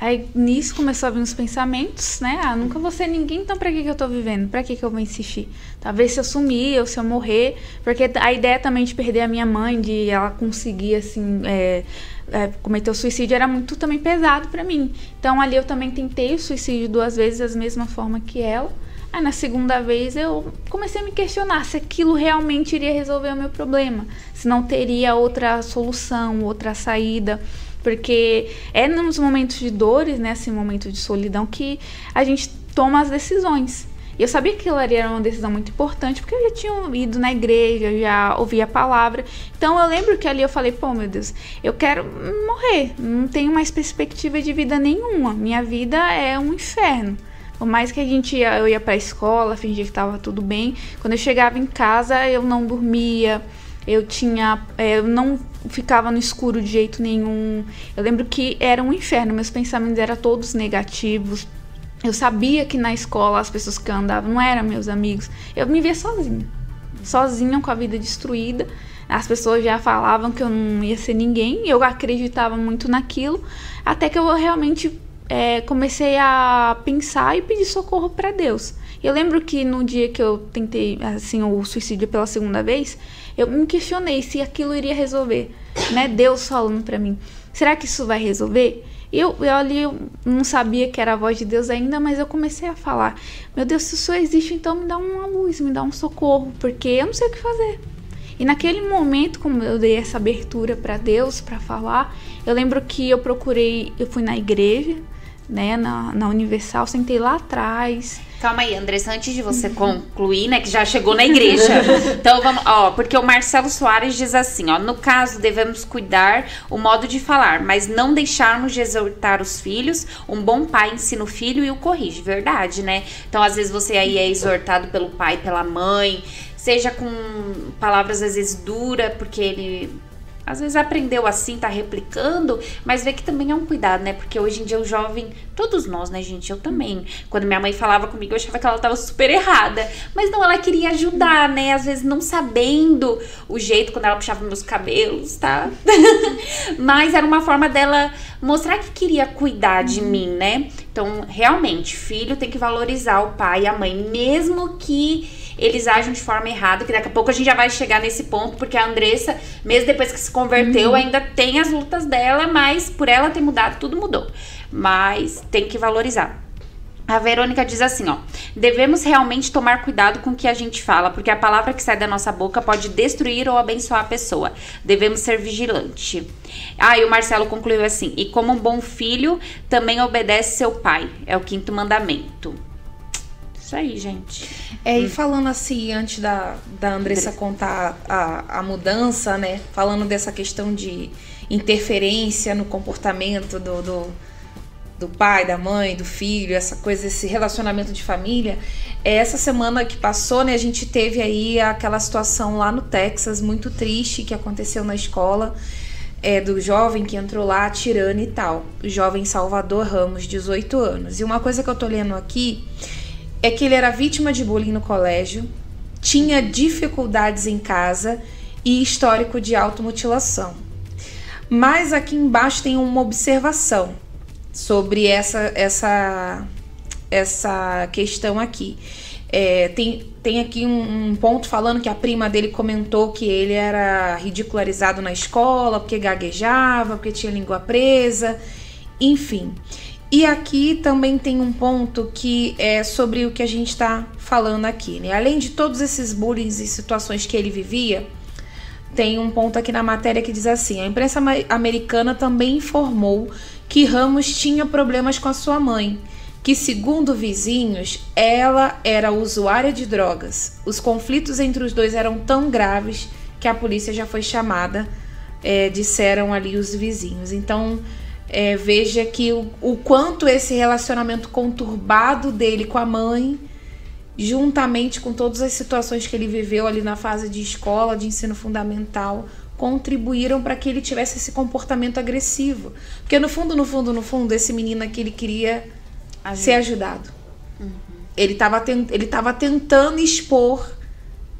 Aí nisso começou a vir os pensamentos, né? Ah, nunca vou ser ninguém, então pra que, que eu tô vivendo? Pra que, que eu vou insistir? Talvez se eu sumir ou se eu morrer. Porque a ideia também de perder a minha mãe, de ela conseguir, assim, é, é, cometer o suicídio, era muito também pesado para mim. Então ali eu também tentei o suicídio duas vezes da mesma forma que ela. Aí na segunda vez eu comecei a me questionar se aquilo realmente iria resolver o meu problema, se não teria outra solução, outra saída porque é nos momentos de dores, né, assim, momento de solidão, que a gente toma as decisões. E eu sabia que aquilo era uma decisão muito importante, porque eu já tinha ido na igreja, já ouvia a palavra. Então eu lembro que ali eu falei, pô, meu Deus, eu quero morrer, não tenho mais perspectiva de vida nenhuma. Minha vida é um inferno. Por mais que a gente ia, eu ia pra escola, fingia que tava tudo bem, quando eu chegava em casa eu não dormia, eu tinha. É, eu não ficava no escuro de jeito nenhum. Eu lembro que era um inferno, meus pensamentos eram todos negativos. Eu sabia que na escola as pessoas que eu andava não eram meus amigos. Eu me via sozinha. Sozinha, com a vida destruída. As pessoas já falavam que eu não ia ser ninguém. Eu acreditava muito naquilo. Até que eu realmente é, comecei a pensar e pedir socorro para Deus. Eu lembro que no dia que eu tentei assim o suicídio pela segunda vez, eu me questionei se aquilo iria resolver, né? Deus falando para mim. Será que isso vai resolver? Eu, eu ali eu não sabia que era a voz de Deus ainda, mas eu comecei a falar: Meu Deus, se o Senhor existe, então me dá uma luz, me dá um socorro, porque eu não sei o que fazer. E naquele momento, como eu dei essa abertura para Deus para falar, eu lembro que eu procurei, eu fui na igreja, né, na, na Universal, sentei lá atrás. Calma aí, Andressa, antes de você concluir, né, que já chegou na igreja. então vamos, ó, porque o Marcelo Soares diz assim, ó, no caso devemos cuidar o modo de falar, mas não deixarmos de exortar os filhos. Um bom pai ensina o filho e o corrige, verdade, né? Então às vezes você aí é exortado pelo pai, pela mãe, seja com palavras às vezes duras, porque ele às vezes aprendeu assim, tá replicando, mas vê que também é um cuidado, né? Porque hoje em dia o jovem, todos nós, né, gente? Eu também. Quando minha mãe falava comigo, eu achava que ela tava super errada. Mas não, ela queria ajudar, né? Às vezes não sabendo o jeito quando ela puxava meus cabelos, tá? mas era uma forma dela mostrar que queria cuidar de mim, né? Então, realmente, filho tem que valorizar o pai e a mãe, mesmo que eles agem de forma errada, que daqui a pouco a gente já vai chegar nesse ponto, porque a Andressa, mesmo depois que se converteu, uhum. ainda tem as lutas dela, mas por ela ter mudado, tudo mudou. Mas tem que valorizar. A Verônica diz assim, ó: devemos realmente tomar cuidado com o que a gente fala, porque a palavra que sai da nossa boca pode destruir ou abençoar a pessoa. Devemos ser vigilantes. Ah, e o Marcelo concluiu assim: e como um bom filho, também obedece seu pai. É o quinto mandamento. Isso aí, gente. É, e falando assim, antes da, da Andressa contar a, a mudança, né? Falando dessa questão de interferência no comportamento do, do, do pai, da mãe, do filho, essa coisa, esse relacionamento de família. É, essa semana que passou, né, a gente teve aí aquela situação lá no Texas, muito triste, que aconteceu na escola. É, do jovem que entrou lá atirando e tal. O jovem Salvador Ramos, 18 anos. E uma coisa que eu tô lendo aqui é que ele era vítima de bullying no colégio, tinha dificuldades em casa e histórico de automutilação. Mas aqui embaixo tem uma observação sobre essa essa essa questão aqui. É, tem, tem aqui um, um, ponto falando que a prima dele comentou que ele era ridicularizado na escola porque gaguejava, porque tinha língua presa, enfim. E aqui também tem um ponto que é sobre o que a gente está falando aqui, né? Além de todos esses bullying e situações que ele vivia, tem um ponto aqui na matéria que diz assim: a imprensa americana também informou que Ramos tinha problemas com a sua mãe, que, segundo vizinhos, ela era usuária de drogas. Os conflitos entre os dois eram tão graves que a polícia já foi chamada é, disseram ali os vizinhos. Então, é, veja que o, o quanto esse relacionamento conturbado dele com a mãe, juntamente com todas as situações que ele viveu ali na fase de escola, de ensino fundamental, contribuíram para que ele tivesse esse comportamento agressivo. Porque no fundo, no fundo, no fundo, esse menino aqui ele queria Ajuda. ser ajudado. Uhum. Ele estava ele tava tentando expor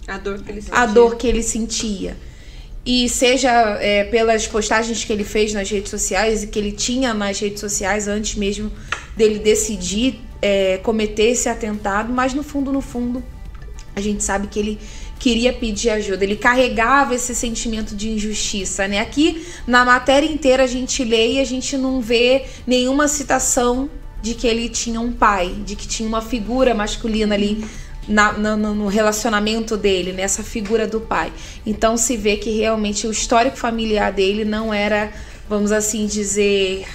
a dor que ele sentia. A dor que ele sentia. E seja é, pelas postagens que ele fez nas redes sociais e que ele tinha nas redes sociais antes mesmo dele decidir é, cometer esse atentado, mas no fundo, no fundo, a gente sabe que ele queria pedir ajuda, ele carregava esse sentimento de injustiça, né? Aqui na matéria inteira a gente lê e a gente não vê nenhuma citação de que ele tinha um pai, de que tinha uma figura masculina ali na, na, no relacionamento dele, nessa figura do pai. Então se vê que realmente o histórico familiar dele não era, vamos assim dizer,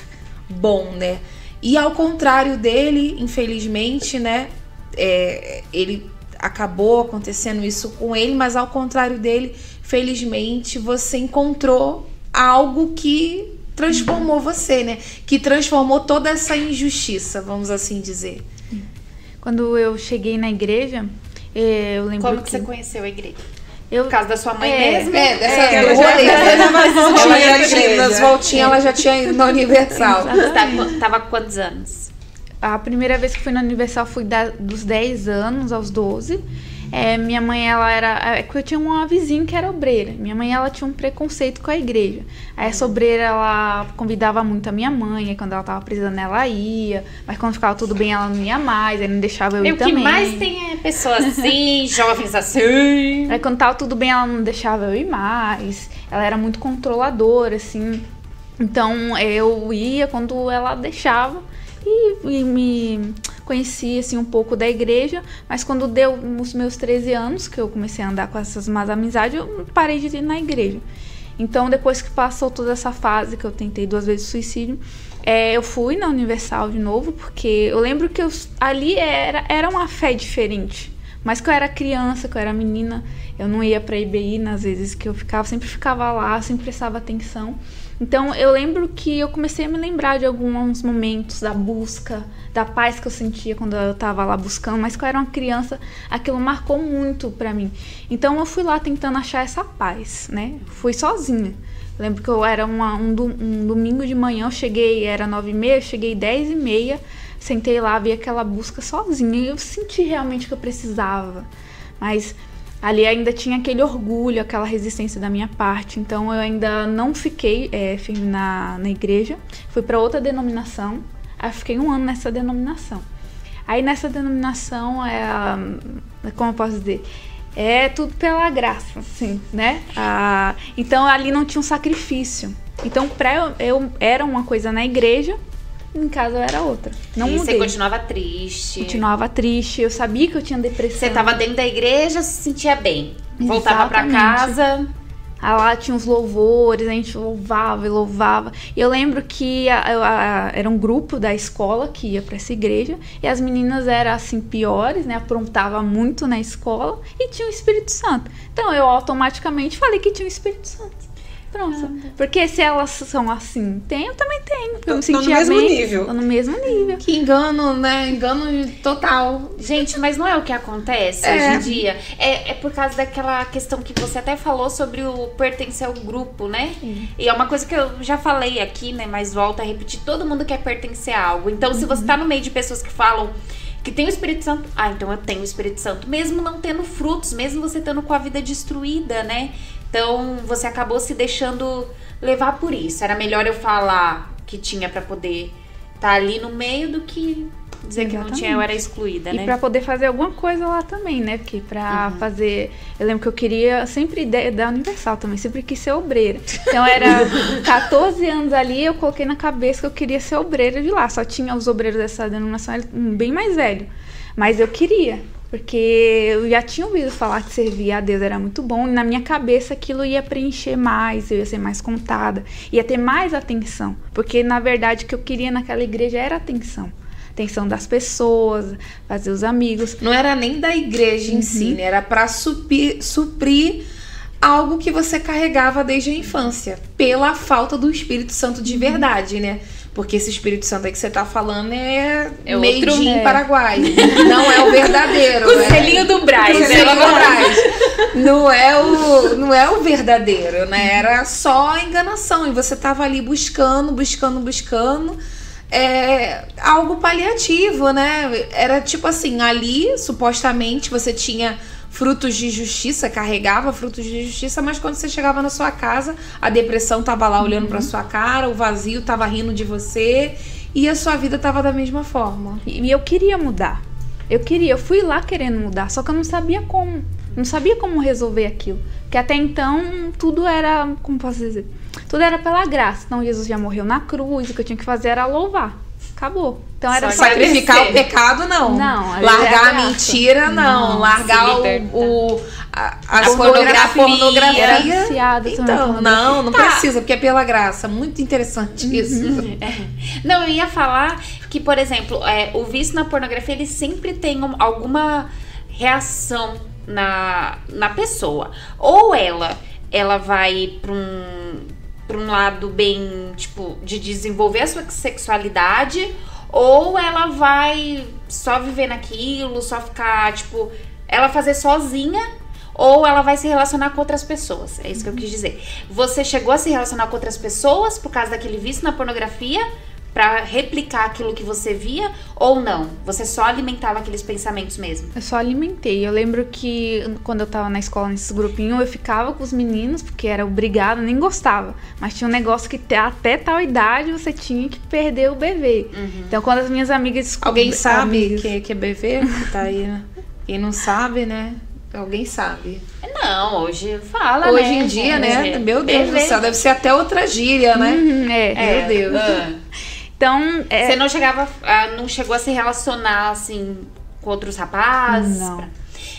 bom, né? E ao contrário dele, infelizmente, né? É, ele acabou acontecendo isso com ele, mas ao contrário dele, felizmente você encontrou algo que transformou você, né? Que transformou toda essa injustiça, vamos assim dizer. Quando eu cheguei na igreja, eh, eu lembro Como que... que você conheceu a igreja? Eu... Por causa da sua mãe é, mesmo? É, dessa é, ela já, ela já tinha, nas voltinhas, ela já tinha ido na Universal. Você tava, tava com quantos anos? A primeira vez que fui na Universal fui da, dos 10 anos aos 12. É, minha mãe, ela era. É que eu tinha uma vizinha que era obreira. Minha mãe, ela tinha um preconceito com a igreja. Aí essa obreira, ela convidava muito a minha mãe. Aí quando ela tava precisando, ela ia. Mas quando ficava tudo bem, ela não ia mais. Aí não deixava eu ir o também. O que mais tem é pessoas assim, jovens assim. Aí quando tava tudo bem, ela não deixava eu ir mais. Ela era muito controladora, assim. Então eu ia quando ela deixava e, e me conheci assim um pouco da igreja, mas quando deu os meus 13 anos que eu comecei a andar com essas más amizades, eu parei de ir na igreja. Então, depois que passou toda essa fase que eu tentei duas vezes suicídio, é, eu fui na Universal de novo, porque eu lembro que eu, ali era, era uma fé diferente. Mas que eu era criança, que eu era menina, eu não ia para IBI nas vezes que eu ficava, sempre ficava lá, sempre prestava atenção. Então eu lembro que eu comecei a me lembrar de alguns momentos da busca, da paz que eu sentia quando eu estava lá buscando, mas que eu era uma criança, aquilo marcou muito para mim. Então eu fui lá tentando achar essa paz, né? Fui sozinha. lembro que eu era uma, um, um, domingo de manhã, eu cheguei, era nove e meia, cheguei dez e meia, sentei lá, vi aquela busca sozinha e eu senti realmente que eu precisava. Mas ali ainda tinha aquele orgulho, aquela resistência da minha parte. Então eu ainda não fiquei é, firme na, na igreja, fui para outra denominação. Aí fiquei um ano nessa denominação. Aí nessa denominação é, como eu posso dizer, é tudo pela graça, assim, né? Ah, então ali não tinha um sacrifício. Então para eu, eu era uma coisa na igreja em casa eu era outra. Não e mudei. você continuava triste. Continuava triste. Eu sabia que eu tinha depressão. Você estava dentro da igreja, se sentia bem. Voltava para casa. Ah, lá tinha uns louvores, a gente louvava e louvava. E eu lembro que a, a, a, era um grupo da escola que ia para essa igreja. E as meninas eram assim piores, né? Aprontavam muito na escola. E tinha o Espírito Santo. Então eu automaticamente falei que tinha o Espírito Santo. Pronto. Ah, Porque se elas são assim, tem, eu também tenho. Eu me sentia no mesmo bem, nível. Tô no mesmo nível. Que engano, né? Engano total. Gente, mas não é o que acontece é. hoje em dia. É, é por causa daquela questão que você até falou sobre o pertencer ao grupo, né? Sim. E é uma coisa que eu já falei aqui, né? Mas volta a repetir: todo mundo quer pertencer a algo. Então, uhum. se você tá no meio de pessoas que falam que tem o Espírito Santo. Ah, então eu tenho o Espírito Santo. Mesmo não tendo frutos, mesmo você estando com a vida destruída, né? Então você acabou se deixando levar por isso. Era melhor eu falar que tinha para poder estar tá ali no meio do que dizer Exatamente. que não tinha, eu era excluída, e né? E pra poder fazer alguma coisa lá também, né? Porque pra uhum. fazer. Eu lembro que eu queria sempre ideia da Universal também, sempre quis ser obreira. Então era 14 anos ali, eu coloquei na cabeça que eu queria ser obreira de lá. Só tinha os obreiros dessa denominação bem mais velho. Mas eu queria. Porque eu já tinha ouvido falar que servir a Deus era muito bom, e na minha cabeça aquilo ia preencher mais, eu ia ser mais contada, ia ter mais atenção. Porque na verdade o que eu queria naquela igreja era atenção atenção das pessoas, fazer os amigos. Não era nem da igreja uhum. em si, né? Era para suprir, suprir algo que você carregava desde a infância, pela falta do Espírito Santo de verdade, né? Porque esse Espírito Santo aí que você tá falando é, É made outro- in é. Paraguai. Não é o verdadeiro. O né? selinho do Braz, O né? selinho do Braz. Não é o, não é o verdadeiro, né? Era só enganação. E você tava ali buscando, buscando, buscando. É, algo paliativo, né? Era tipo assim, ali, supostamente, você tinha frutos de justiça, carregava frutos de justiça, mas quando você chegava na sua casa, a depressão tava lá olhando pra sua cara, o vazio tava rindo de você e a sua vida tava da mesma forma. E eu queria mudar. Eu queria, eu fui lá querendo mudar, só que eu não sabia como. Não sabia como resolver aquilo. Porque até então tudo era, como posso dizer? Tudo era pela graça. Então Jesus já morreu na cruz, o que eu tinha que fazer era louvar. Acabou. Então era Só Sacrificar o pecado, não. Não, é Largar a mentira, não. Não, Largar o, o- a, a, A pornografia. pornografia. Então, não, não Tá. precisa, porque é pela graça. Muito interessante isso. Não, eu ia falar que, por exemplo, é, o vício na pornografia, ele sempre tem um- alguma reação na, na pessoa. Ou ela, ela vai pra um, pra um lado bem, tipo, de desenvolver a sua sexualidade, ou ela vai só viver naquilo, só ficar, tipo, ela fazer sozinha ou ela vai se relacionar com outras pessoas. É isso que eu quis dizer. Você chegou a se relacionar com outras pessoas por causa daquele vício na pornografia pra replicar aquilo que você via ou não? Você só alimentava aqueles pensamentos mesmo? Eu só alimentei. Eu lembro que quando eu tava na escola, nesses grupinhos, eu ficava com os meninos, porque era obrigada, nem gostava. Mas tinha um negócio que até tal idade você tinha que perder o bebê. Então quando as minhas amigas descob- Alguém sabe amigas- que, que é BV? Que tá aí, né? Quem não sabe, né? Alguém sabe. Não, hoje fala, Hoje né? em dia, né? Hoje- Meu Deus do Bebê. céu, deve ser até outra gíria, né? Uhum, é. É, Meu Deus. ah. Então, é, Você não chegava, a- não chegou a se relacionar assim com outros rapazes? Não. Pra-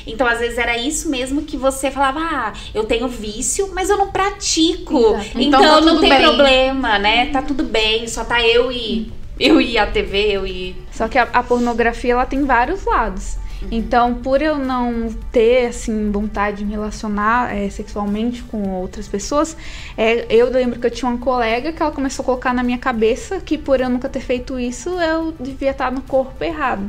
Então, às vezes era isso mesmo que você falava: ah, eu tenho vício, mas eu não pratico. Exato. Então, Então tá não tem bem. problema, né? Tá tudo bem, só tá eu e eu e a TV, eu e Só que a, a pornografia ela tem vários lados. Então, por eu não ter assim vontade de me relacionar é, sexualmente com outras pessoas, é, eu lembro que eu tinha uma colega que ela começou a colocar na minha cabeça que por eu nunca ter feito isso, eu devia estar no corpo errado.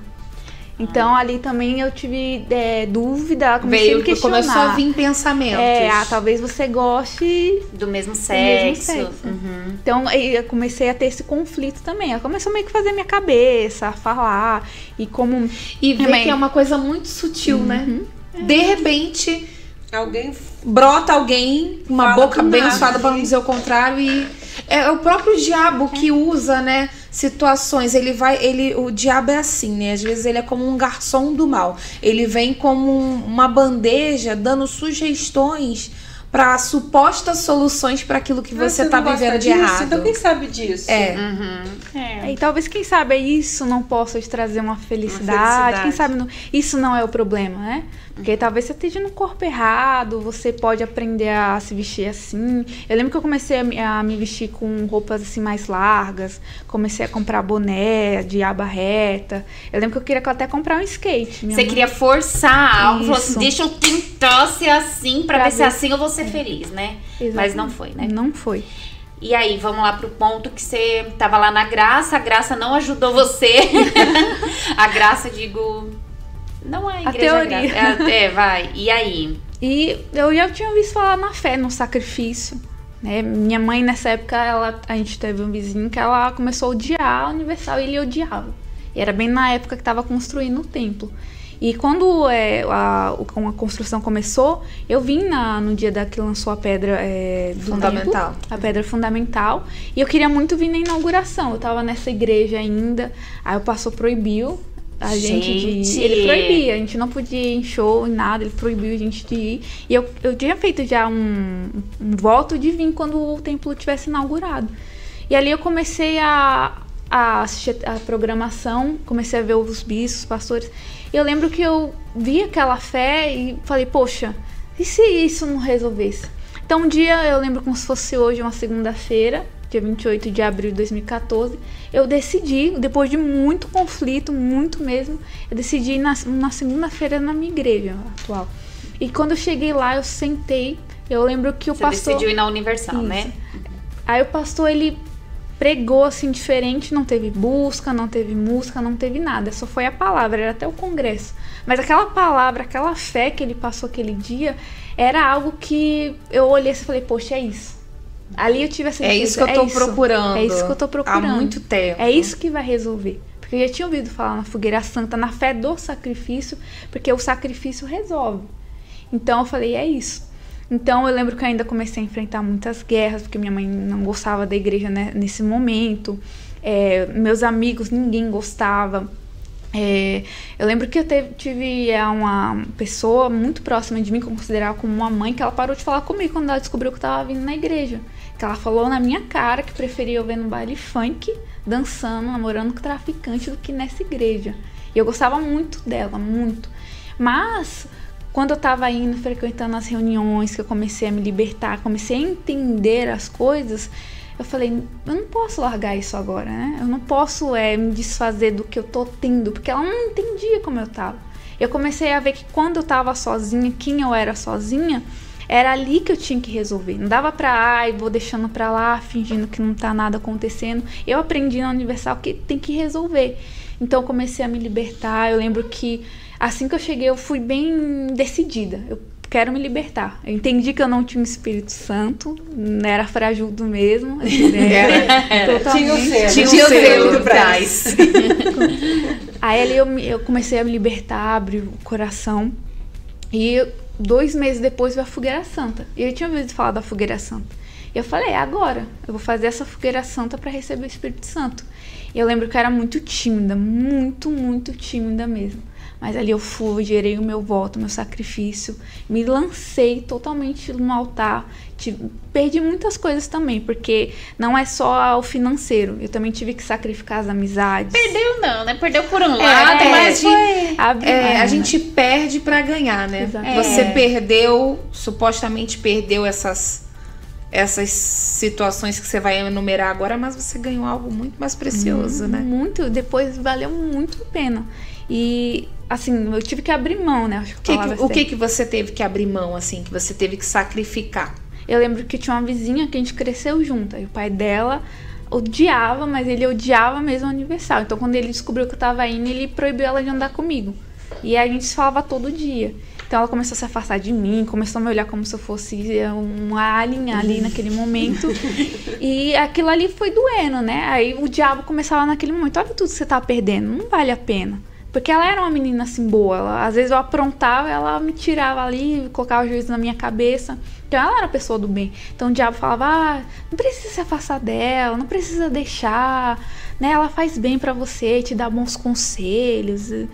Então, ali também eu tive é, dúvida, comecei a Veio, me questionar. começou a vir pensamentos. É, ah, talvez você goste do mesmo mesmo sexo. sexo. Uhum. Então aí eu comecei a ter esse conflito também. Ela começou meio que a fazer minha cabeça, a falar. E como. E ver Também. que é uma coisa muito sutil, né? De repente, Alguém brota alguém, uma boca do abençoada para não né? dizer o contrário e é o próprio diabo que usa, né, situações, ele vai, ele o diabo é assim, né? Às vezes ele é como um garçom do mal. Ele vem como um- uma bandeja dando sugestões para supostas soluções para aquilo que "Ah, você tá gosta vivendo de disso? errado. Então quem sabe disso? É. É. E talvez, quem sabe, isso não possa te trazer uma felicidade. felicidade. Quem sabe não- isso não é o problema, né? Porque talvez você esteja no corpo errado, você pode aprender a se vestir assim. Eu lembro que eu comecei a me, a me vestir com roupas assim mais largas, comecei a comprar boné de aba reta. Eu lembro que eu queria até comprar um skate. Você mãe- queria forçar algo, falou assim, deixa eu tentar ser assim pra, Pra ver se ver. assim eu vou ser feliz, né? Mas Exatamente. não foi, né? Não foi. E aí, vamos lá pro ponto que você tava lá na graça, a graça não ajudou você. a graça, digo. Não é a A teoria. É, é, vai. E aí? E eu já tinha visto falar na fé, no sacrifício. Né? Minha mãe, nessa época, ela, a gente teve um vizinho que ela começou a odiar a Universal e ele odiava. E era bem na época que estava construindo o templo. E quando é, a, a construção começou, eu vim na- no dia da que lançou a pedra é, do Fundamental. templo, a pedra fundamental. E eu queria muito vir na inauguração. Eu tava nessa igreja ainda. Aí o pastor proibiu a gente, de Gente! ir. Ele proibia, a gente não podia ir em show, em nada, ele proibiu a gente de ir. E eu, eu tinha feito já um, um voto de vir quando o templo tivesse inaugurado. E ali eu comecei a, a assistir a programação, comecei a ver os bispos, os pastores. E eu lembro que eu vi aquela fé e falei, poxa, e se isso não resolvesse? Então um dia, eu lembro como se fosse hoje, uma segunda-feira, dia 28 de abril de 2014, eu decidi, depois de muito conflito, muito mesmo, eu decidi ir na, na segunda-feira na minha igreja atual. E quando eu cheguei lá, eu sentei, Eu lembro que o Você pastor. decidiu ir na Universal, Isso. né? Aí o pastor ele pregou assim diferente, não teve busca, não teve música, não teve nada, só foi a palavra, era até o congresso. Mas aquela palavra, aquela fé que ele passou aquele dia, era algo que eu olhei e falei, poxa, é isso. Ali eu tive essa É isso que eu tô procurando. É isso que eu tô procurando. Há muito tempo. É isso que vai resolver. Porque eu já tinha ouvido falar na fogueira santa, na fé do sacrifício, porque o sacrifício resolve. Então eu falei, é isso. Então eu lembro que ainda comecei a enfrentar muitas guerras, porque minha mãe não gostava da igreja né, nesse momento. É, meus amigos, ninguém gostava. É, eu lembro que eu teve- tive é, uma pessoa muito próxima de mim, que eu considerava como uma mãe, que ela parou de falar comigo quando ela descobriu que eu tava vindo na igreja. Que ela falou na minha cara que preferia eu ver no baile funk, dançando, namorando com traficante do que nessa igreja. E eu gostava muito dela, muito. Mas quando eu tava indo, frequentando as reuniões, que eu comecei a me libertar, comecei a entender as coisas, eu falei, eu não posso largar isso agora, né? Eu não posso é, me desfazer do que eu tô tendo, porque ela não entendia como eu tava. Eu comecei a ver que quando eu tava sozinha, quem eu era sozinha, era ali que eu tinha que resolver. Não dava pra, ai, vou deixando pra lá, fingindo que não tá nada acontecendo. Eu aprendi na Universal que tem que resolver. Então eu comecei a me libertar. Eu lembro que assim que eu cheguei, eu fui bem decidida. Eu quero me libertar. Eu entendi que eu não tinha um Espírito Santo, não era frajudo mesmo. Era. totalmente. Tinha o selo. Tinha Tinha o selo do trás. Aí ali eu, eu comecei a me libertar, abrir o coração. E dois meses depois veio a Fogueira Santa. E eu tinha ouvido falar da Fogueira Santa. E eu falei, é agora. Eu vou fazer essa Fogueira Santa para receber o Espírito Santo. E eu lembro que eu era muito tímida, muito, muito tímida mesmo. Mas ali eu fui, gerei o meu voto, o meu sacrifício, me lancei totalmente no altar. Tive- perdi muitas coisas também, porque não é só o financeiro. Eu também tive que sacrificar as amizades. Perdeu não, né? Perdeu por um lado, é, mas foi- Abri- É, a é, gente perde pra ganhar, né? Exatamente. Você É. perdeu, supostamente perdeu essas essas situações que você vai enumerar agora, mas você ganhou algo muito mais precioso, né? Muito, depois valeu muito a pena. E assim, eu tive que abrir mão, né? Acho que, O que, o que que você teve que abrir mão, assim, que você teve que sacrificar? Eu lembro que tinha uma vizinha que a gente cresceu junto. E o pai dela odiava, mas ele odiava mesmo o aniversário. Então, quando ele descobriu que eu tava indo, ele proibiu ela de andar comigo. E a gente se falava todo dia. Então, ela começou a se afastar de mim, começou a me olhar como se eu fosse um alien ali naquele momento. E aquilo ali foi doendo, né? Aí o diabo começava naquele momento: olha tudo que você tá perdendo, não vale a pena. Porque ela era uma menina assim boa. Ela, às vezes eu aprontava, ela me tirava ali, colocava o juízo na minha cabeça. Então ela era pessoa do bem. Então o diabo falava: ah, não precisa se afastar dela, não precisa deixar, né? Ela faz bem pra você, te dá bons conselhos. E-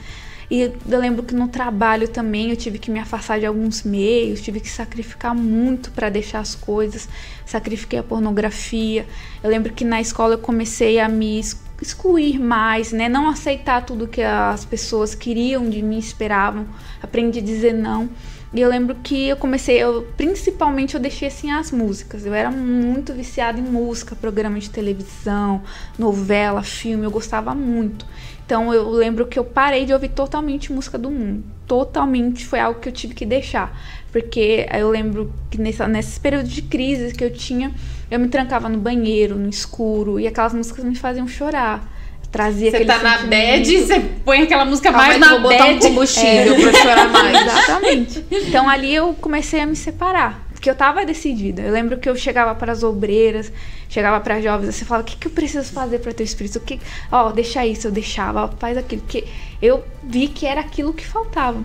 eu lembro que no trabalho também eu tive que me afastar de alguns meios, tive que sacrificar muito pra deixar as coisas. Sacrifiquei a pornografia. Eu lembro que na escola eu comecei a me excluir mais, né? Não aceitar tudo que as pessoas queriam de mim, esperavam. Aprendi a dizer não. E eu lembro que eu comecei, eu, principalmente eu deixei assim as músicas. Eu era muito viciada em música, programa de televisão, novela, filme, eu gostava muito. Então eu lembro que eu parei de ouvir totalmente música do mundo. Totalmente foi algo que eu tive que deixar. Porque eu lembro que nessa, nesses períodos de crise que eu tinha, eu me trancava no banheiro, no escuro, e aquelas músicas me faziam chorar. Trazia Você tá na sentimento. bad, você põe aquela música Calma mais na botar um bad. combustível pra chorar mais. Exatamente. Então ali eu comecei a me separar. Porque eu tava decidida. Eu lembro que eu chegava para as obreiras, chegava para as jovens, você falava: o que, que eu preciso fazer para ter espírito? O que, ó, deixa isso, eu deixava, ó, faz aquilo. Porque eu vi que era aquilo que faltava.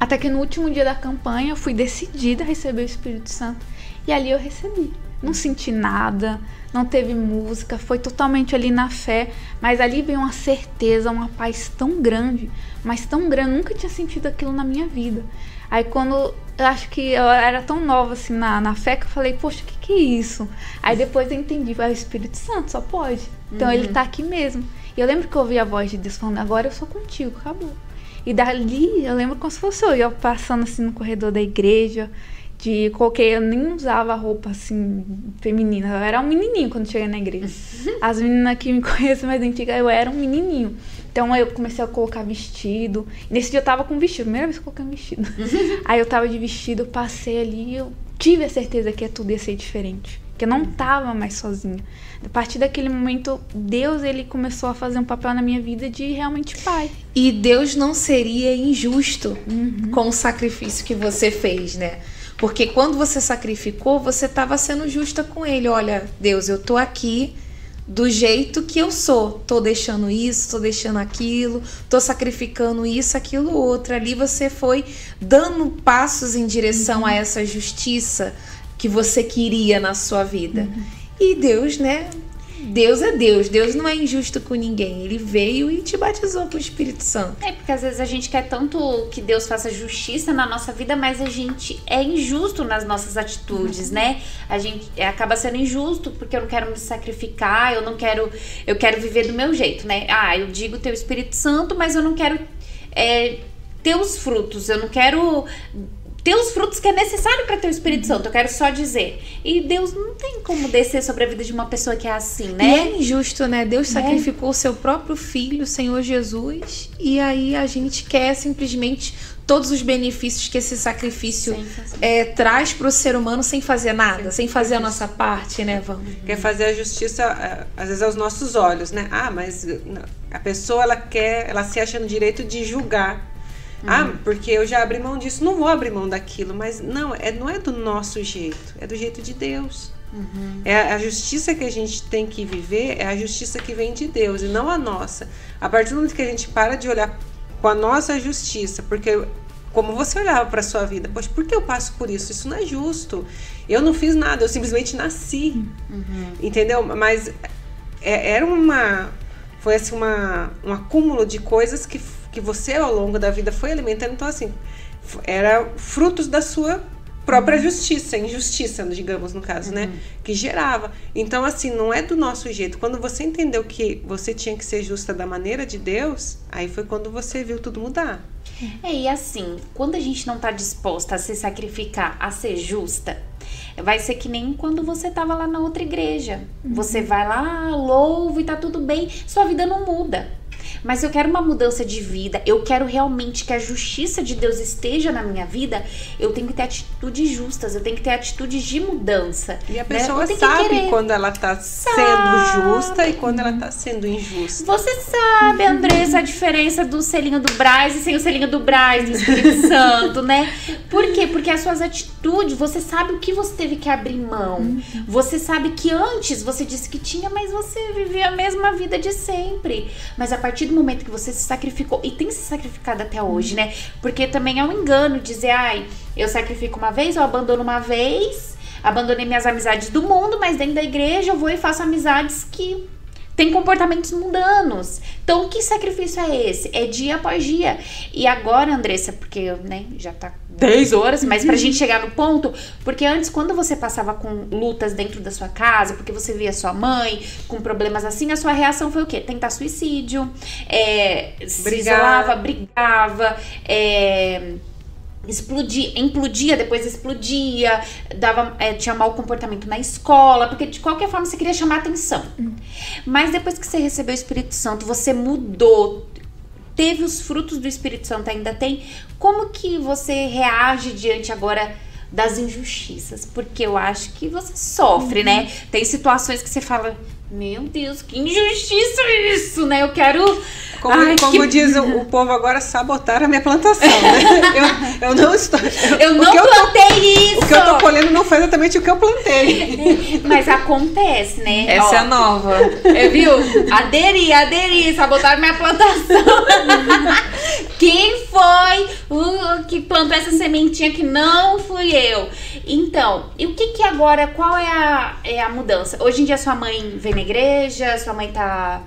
Até que no último dia da campanha eu fui decidida a receber o Espírito Santo. E ali eu recebi. Não senti nada, não teve música, foi totalmente ali na fé. Mas ali veio uma certeza, uma paz tão grande, mas tão grande, nunca tinha sentido aquilo na minha vida. Aí quando eu acho que eu era tão nova assim na, na fé que eu falei, poxa, o que, que é isso? Aí depois eu entendi, é o Espírito Santo, só pode. Então ele tá aqui mesmo. E eu lembro que eu ouvi a voz de Deus falando, agora eu sou contigo, acabou. E dali eu lembro como se fosse eu, eu passando assim no corredor da igreja, de coloquei, eu nem usava roupa assim feminina, eu era um menininho quando cheguei na igreja. As meninas que me conhecem mais antigas, eu era um menininho. Então eu comecei a colocar vestido. Nesse dia eu tava com vestido, primeira vez que eu coloquei um vestido. Aí eu tava de vestido, eu passei ali, eu tive a certeza que tudo ia ser diferente. Que eu não tava mais sozinha. A partir daquele momento, Deus ele começou a fazer um papel na minha vida de realmente pai. E Deus não seria injusto uhum. com o sacrifício que você fez, né? Porque quando você sacrificou, você estava sendo justa com ele. Olha, Deus, eu tô aqui do jeito que eu sou. Tô deixando isso, tô deixando aquilo, tô sacrificando isso, aquilo, outro. Ali você foi dando passos em direção uhum. a essa justiça que você queria na sua vida. Uhum. E Deus, né, Deus é Deus, Deus não é injusto com ninguém. Ele veio e te batizou com o Espírito Santo. É porque às vezes a gente quer tanto que Deus faça justiça na nossa vida, mas a gente é injusto nas nossas atitudes, né? A gente acaba sendo injusto porque eu não quero me sacrificar, eu não quero, eu quero viver do meu jeito, né? Ah, eu digo teu Espírito Santo, mas eu não quero é, ter os frutos, eu não quero ter os frutos que é necessário para ter o Espírito Santo. Eu quero só dizer. E Deus não tem como descer sobre a vida de uma pessoa que é assim, né? E é injusto, né? Deus é. sacrificou o seu próprio filho, o Senhor Jesus, e aí a gente quer simplesmente todos os benefícios que esse sacrifício é, traz para o ser humano sem fazer nada, sem, sem fazer a nossa parte, né? Vamos. Quer fazer a justiça, é, às vezes, aos nossos olhos, né? Ah, mas a pessoa ela quer, ela se acha no direito de julgar ah, uhum. porque eu já abri mão disso, não vou abrir mão daquilo. Mas não, é, não é do nosso jeito, é do jeito de Deus. Uhum. É a justiça que a gente tem que viver, é a justiça que vem de Deus e não a nossa. A partir do momento que a gente para de olhar com a nossa justiça, porque como você olhava para sua vida, poxa, por que eu passo por isso? Isso não é justo. Eu não fiz nada, eu simplesmente nasci. Uhum. Entendeu? Mas é, era uma foi assim uma, um acúmulo de coisas que que você ao longo da vida foi alimentando. Então, assim, era frutos da sua própria uhum. justiça, injustiça, digamos, no caso, né? uhum. né? Que gerava. Então, assim, não é do nosso jeito. Quando você entendeu que você tinha que ser justa da maneira de Deus, aí foi quando você viu tudo mudar. É, e assim, quando a gente não tá disposta a se sacrificar, a ser justa, vai ser que nem quando você tava lá na outra igreja. Uhum. Você vai lá, louva e tá tudo bem, sua vida não muda mas eu quero uma mudança de vida, eu quero realmente que a justiça de Deus esteja na minha vida, eu tenho que ter atitudes justas, eu tenho que ter atitudes de mudança. E a né? pessoa né? sabe quando ela tá sabe. sendo justa e quando ela tá sendo injusta. Você sabe, Andressa, a diferença do selinho do Braz e sem o selinho do Braz do Espírito Santo, né? Por quê? Porque as suas atitudes, você sabe o que você teve que abrir mão. Você sabe que antes você disse que tinha, mas você vivia a mesma vida de sempre. Mas a partir do momento que você se sacrificou, e tem se sacrificado até hoje, né? Porque também é um engano dizer, ai, eu sacrifico uma vez, eu abandono uma vez, abandonei minhas amizades do mundo, mas dentro da igreja eu vou e faço amizades que tem comportamentos mundanos. Então, que sacrifício é esse? É dia após dia. E agora, Andressa, porque né, já tá 10 horas, mas pra gente chegar no ponto, porque antes, quando você passava com lutas dentro da sua casa, porque você via sua mãe com problemas assim, a sua reação foi o quê? Tentar suicídio, é, se isolava, brigava, é, explodia, implodia, depois explodia, dava, é, tinha mau comportamento na escola, porque de qualquer forma você queria chamar atenção. Hum. Mas depois que você recebeu o Espírito Santo, você mudou, teve os frutos do Espírito Santo, ainda tem. Como que você reage diante agora das injustiças? Porque eu acho que você sofre, né? uhum. né? Tem situações que você fala, meu Deus, que injustiça isso, né? Eu quero. Como, Ai, como que... diz o, o, povo agora, sabotar a minha plantação, né? eu, eu não estou. Eu não plantei eu tô, isso! O que eu tô colhendo não foi exatamente o que eu plantei. Mas acontece, né? Essa Ó, é nova. É, viu? Aderi, aderi, sabotar minha plantação. Quem foi o que plantou essa sementinha que não fui eu? Então, e o que que agora, qual é a, é a mudança? Hoje em dia sua mãe vem na igreja, sua mãe tá.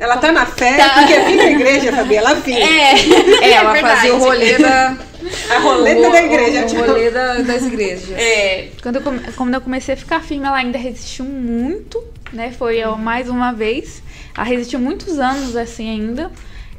Ela tá na fé, tá... porque vem na igreja, Fabi, ela vinha. É, é ela é fazia o rolê da. A roleta o, da igreja. O, o tipo. rolê da, das igrejas. É. Quando eu, quando eu comecei a ficar firme, ela ainda resistiu muito, né? Foi eu, mais uma vez. Ela resistiu muitos anos assim ainda.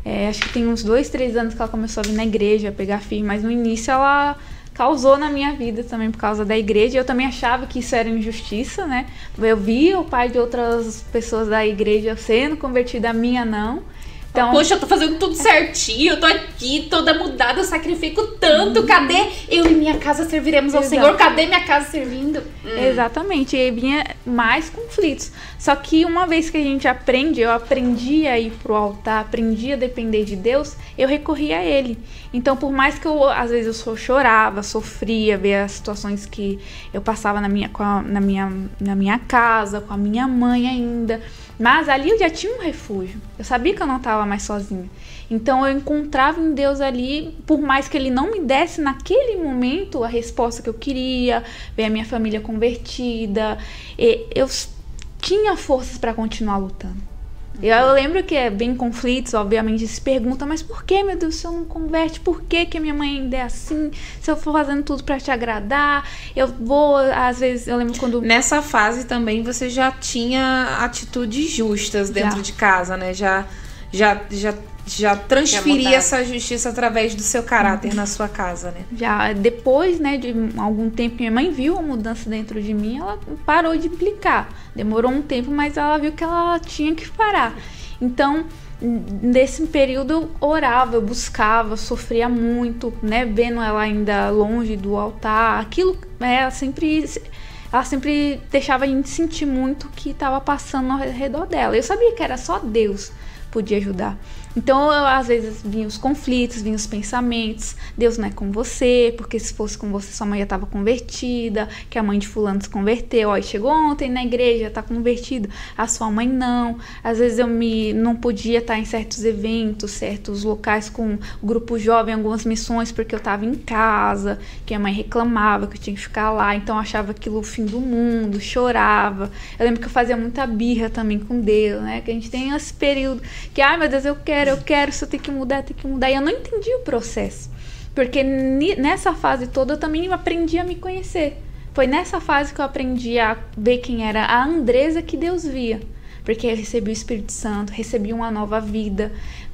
É, acho que tem uns dois, três anos que ela começou a vir na igreja, a pegar firme, mas no início ela causou na minha vida também por causa da igreja. Eu também achava que isso era injustiça, né? Eu via o pai de outras pessoas da igreja sendo convertido, a minha não. Então, Poxa, eu tô fazendo tudo certinho, eu tô aqui toda mudada, eu sacrifico tanto. Cadê eu e minha casa serviremos ao Senhor? Cadê minha casa servindo? Hum. Exatamente. E aí vinha mais conflitos. Só que uma vez que a gente aprende, eu aprendi a ir pro altar, aprendi a depender de Deus, eu recorri a Ele. Então, por mais que eu, às vezes, eu chorava, sofria, ver as situações que eu passava na minha, a, na minha, na minha casa, com a minha mãe ainda mas ali eu já tinha um refúgio. Eu sabia que eu não estava mais sozinha. Então eu encontrava em Deus ali, por mais que ele não me desse naquele momento a resposta que eu queria, ver a minha família convertida, eu tinha forças para continuar lutando. Eu, eu, lembro que é bem conflitos, obviamente, se pergunta, mas por que, meu Deus, se eu não converte? Por que, que a minha mãe ainda é assim? Se eu for fazendo tudo para te agradar, eu vou, às vezes, eu lembro quando. Nessa fase também você já tinha atitudes justas dentro já. de casa, né? Já, já, já já transferir essa justiça através do seu caráter na sua casa, né? Já depois, né, de algum tempo minha mãe viu a mudança dentro de mim, ela parou de implicar. Demorou um tempo, mas ela viu que ela tinha que parar. Então, nesse período eu orava, eu buscava, sofria muito, né, vendo ela ainda longe do altar. Aquilo, ela sempre ela sempre deixava a gente sentir muito que estava passando ao redor dela. Eu sabia que era só Deus podia ajudar. Então, eu, às vezes, vinham os conflitos, vinham os pensamentos. Deus não é com você, porque se fosse com você, sua mãe já estava convertida, que a mãe de fulano se converteu. Ó, chegou ontem na igreja, está convertido. A sua mãe não. Às vezes eu me não podia estar em certos eventos, certos locais com grupo jovem, algumas missões, porque eu estava em casa, que a mãe reclamava que eu tinha que ficar lá. Então, eu achava aquilo o fim do mundo, chorava. Eu lembro que eu fazia muita birra também com Deus, né? Que a gente tem esse período que, ai meu Deus, eu quero quero, eu quero, isso tem que mudar, tem que mudar. E eu não entendi o processo. Porque nessa fase toda eu também aprendi a me conhecer. Foi nessa fase que eu aprendi a ver quem era a Andresa que Deus via. Porque eu recebi o Espírito Santo, recebi uma nova vida,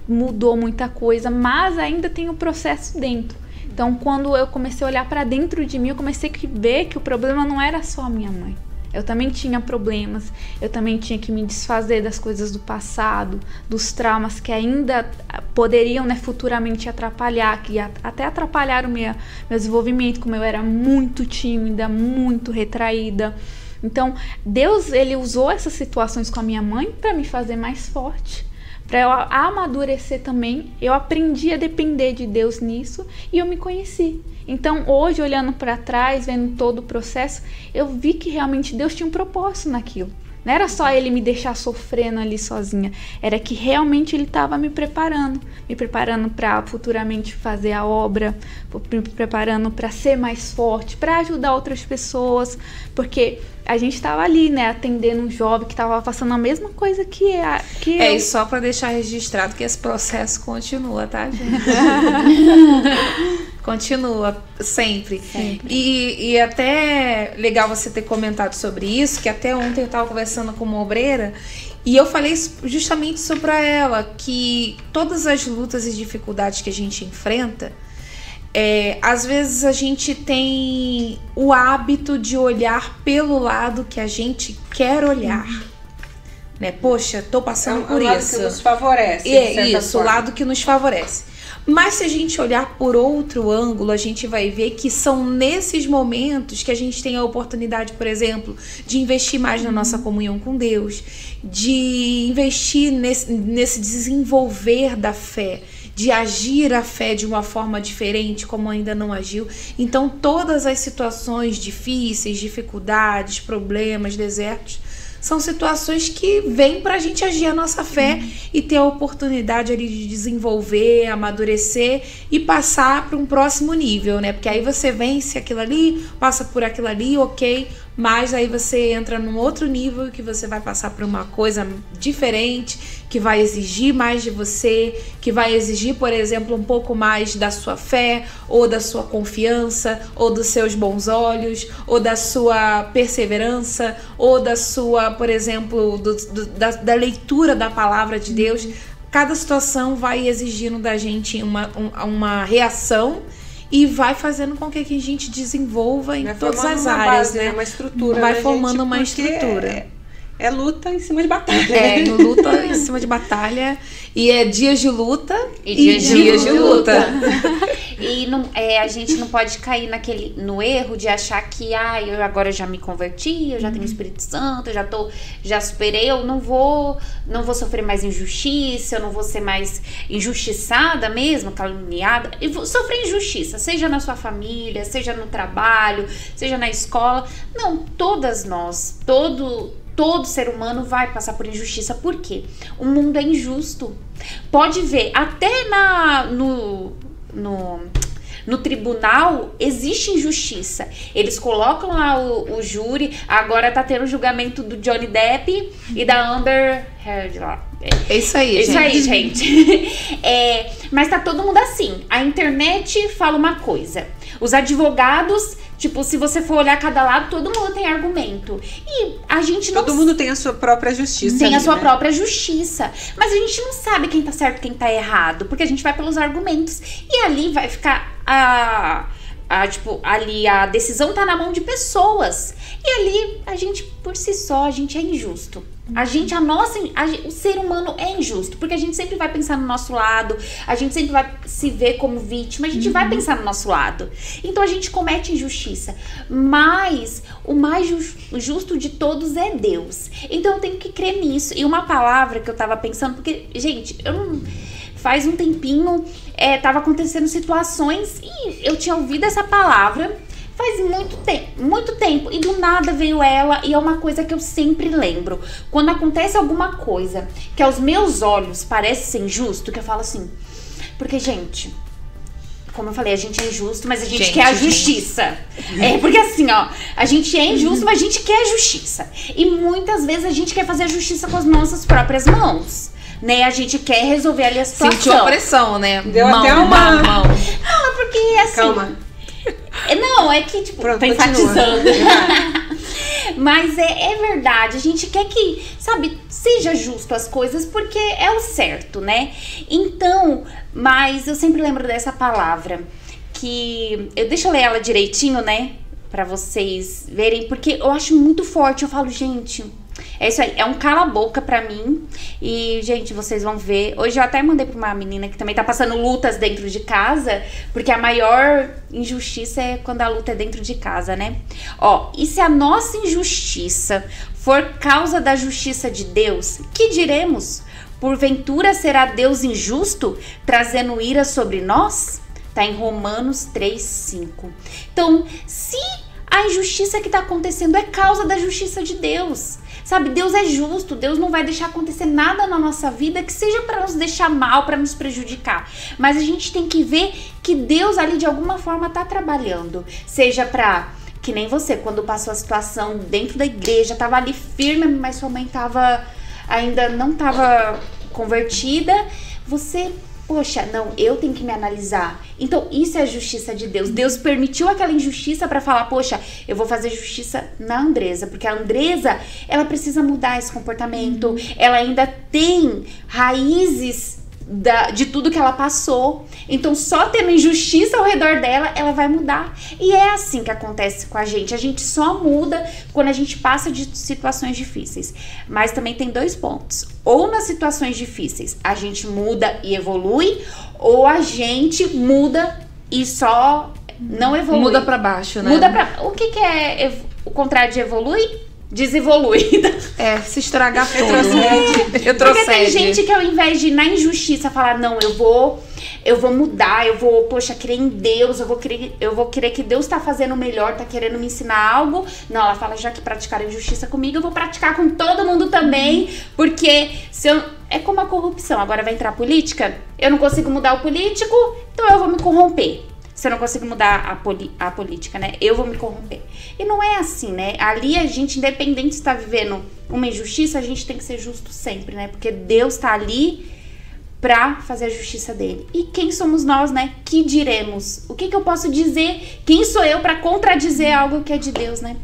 mudou muita coisa, mas ainda tem o processo dentro. Então, quando eu comecei a olhar para dentro de mim, eu comecei a ver que o problema não era só a minha mãe. Eu também tinha problemas, eu também tinha que me desfazer das coisas do passado, dos traumas que ainda poderiam né, futuramente atrapalhar, que até atrapalharam o meu, meu desenvolvimento, como eu era muito tímida, muito retraída. Então, Deus ele usou essas situações com a minha mãe para me fazer mais forte, para eu amadurecer também. Eu aprendi a depender de Deus nisso e eu me conheci. Então, hoje, olhando para trás, vendo todo o processo, eu vi que realmente Deus tinha um propósito naquilo. Não era só ele me deixar sofrendo ali sozinha, era que realmente ele estava me preparando, me preparando para futuramente fazer a obra, me preparando para ser mais forte, para ajudar outras pessoas, porque a gente estava ali, né, atendendo um jovem que estava passando a mesma coisa que, a, que É, eu. e só para deixar registrado que esse processo continua, tá, gente? continua sempre. sempre. E, e até legal você ter comentado sobre isso, que até ontem eu estava conversando com uma obreira e eu falei justamente sobre ela, que todas as lutas e dificuldades que a gente enfrenta, é, às vezes a gente tem o hábito de olhar pelo lado que a gente quer olhar. Uhum. Né? Poxa, tô passando é, por isso. O lado que nos favorece. É isso, forma. o lado que nos favorece. Mas se a gente olhar por outro ângulo, a gente vai ver que são nesses momentos que a gente tem a oportunidade, por exemplo, de investir mais na nossa comunhão com Deus, de investir nesse, nesse desenvolver da fé de agir a fé de uma forma diferente, como ainda não agiu. Então, todas as situações difíceis, dificuldades, problemas, desertos, são situações que vêm para a gente agir a nossa fé uhum. e ter a oportunidade ali de desenvolver, amadurecer e passar para um próximo nível, né? Porque aí você vence aquilo ali, passa por aquilo ali, ok, mas aí você entra num outro nível que você vai passar por uma coisa diferente, que vai exigir mais de você, que vai exigir, por exemplo, um pouco mais da sua fé, ou da sua confiança, ou dos seus bons olhos, ou da sua perseverança, ou da sua, por exemplo, do, do, da, da leitura da palavra de Deus. Cada situação vai exigindo da gente uma, uma reação e vai fazendo com que a gente desenvolva em vai todas as áreas, base, né? Uma estrutura. Vai formando gente, uma estrutura. É, é luta em cima de batalha. É, no luta em cima de batalha. E é dias de luta E dias de dias de luta. E não, é, a gente não pode cair naquele, no erro de achar que ah, eu agora já me converti, eu já tenho o Espírito Santo, eu já tô, já superei, eu não vou, não vou sofrer mais injustiça, eu não vou ser mais injustiçada mesmo, caluniada. E vou sofrer injustiça, seja na sua família, seja no trabalho, seja na escola. Não, todas nós, todo todo ser humano vai passar por injustiça. Por quê? O mundo é injusto. Pode ver, até na no, no, no tribunal existe injustiça. Eles colocam lá o, o júri, agora tá tendo o julgamento do Johnny Depp e da Amber Heard lá. É isso aí, É Isso gente. aí, gente. É, mas tá todo mundo assim. A internet fala uma coisa. Os advogados, tipo, se você for olhar cada lado, todo mundo tem argumento. E a gente não Todo mundo tem a sua própria justiça. tem a ali, sua né? própria justiça. Mas a gente não sabe quem tá certo e quem tá errado, porque a gente vai pelos argumentos. E ali vai ficar a. a, tipo, ali a decisão tá na mão de pessoas. E ali a gente, por si só, a gente é injusto. A gente, a nossa, a o ser humano é injusto, porque a gente sempre vai pensar no nosso lado, a gente sempre vai se ver como vítima, a gente vai pensar no nosso lado. Então a gente comete injustiça. Mas o mais jus- justo de todos é Deus. Então eu tenho que crer nisso. E uma palavra que eu tava pensando, porque, gente, eu não. Faz um tempinho, é, tava acontecendo situações e eu tinha ouvido essa palavra faz muito tempo, muito tempo, e do nada veio ela, e é uma coisa que eu sempre lembro. Quando acontece alguma coisa que aos meus olhos parece ser injusto, que eu falo assim, porque, gente. Como eu falei, a gente é injusto, mas a gente, Gente, quer a gente. justiça. É, porque assim, ó, a gente é injusto, mas a gente quer a justiça. E muitas vezes a gente quer fazer a justiça com as nossas próprias mãos. Né? A gente quer resolver ali a situação. Sentiu a pressão, né? Deu mão, até uma- mão, mão. Não, é porque assim. Calma. É, Não, é que, tipo, Pronto, tá enfatizando. Mas é, é verdade, a gente quer que, sabe, seja justo as coisas porque é o certo, né? Então, mas eu sempre lembro dessa palavra que. Eu, deixa eu ler ela direitinho, né? Pra vocês verem, porque eu acho muito forte. Eu falo, gente. É isso aí, é um cala-boca pra mim. E, gente, vocês vão ver. Hoje eu até mandei pra uma menina que também tá passando lutas dentro de casa, porque a maior injustiça é quando a luta é dentro de casa, né? Ó, e se a nossa injustiça for causa da justiça de Deus, que diremos? Porventura será Deus injusto, trazendo ira sobre nós? Tá em Romanos 3, 5. Então, se a injustiça que tá acontecendo é causa da justiça de Deus. Sabe, Deus é justo, Deus não vai deixar acontecer nada na nossa vida que seja para nos deixar mal, para nos prejudicar. Mas a gente tem que ver que Deus ali de alguma forma tá trabalhando, seja para que nem você, quando passou a situação dentro da igreja, tava ali firme, mas sua mãe tava ainda não tava convertida, você Poxa, não, eu tenho que me analisar. Então, isso é a justiça de Deus. Deus permitiu aquela injustiça para falar, poxa, eu vou fazer justiça na Andresa, porque a Andresa, ela precisa mudar esse comportamento. Ela ainda tem raízes da- de tudo que ela passou. Então, só tendo injustiça ao redor dela, ela vai mudar. E é assim que acontece com a gente. A gente só muda quando a gente passa de situações difíceis. Mas também tem dois pontos. Ou nas situações difíceis a gente muda e evolui, ou a gente muda e só não evolui. Muda pra baixo, né? Muda pra. O que, que é ev- o contrário de evolui? Desevolui. É, se estragar. Retrocede. Eu Porque tem gente que ao invés de ir na injustiça falar, não, eu vou, eu vou mudar, eu vou, poxa, crer em Deus, eu vou querer, eu vou querer que Deus tá fazendo o melhor, tá querendo me ensinar algo. Não, ela fala, já que praticaram injustiça comigo, eu vou praticar com todo mundo também, porque se eu, é como a corrupção, agora vai entrar a política, eu não consigo mudar o político, então eu vou me corromper. Se eu não consigo mudar a, poli- a política, né? Eu vou me corromper. E não é assim, né? Ali a gente, independente se tá vivendo uma injustiça, a gente tem que ser justo sempre, né? Porque Deus tá ali pra fazer a justiça dele. E quem somos nós, né? Que diremos? O que, que eu posso dizer? Quem sou eu pra contradizer algo que é de Deus, né?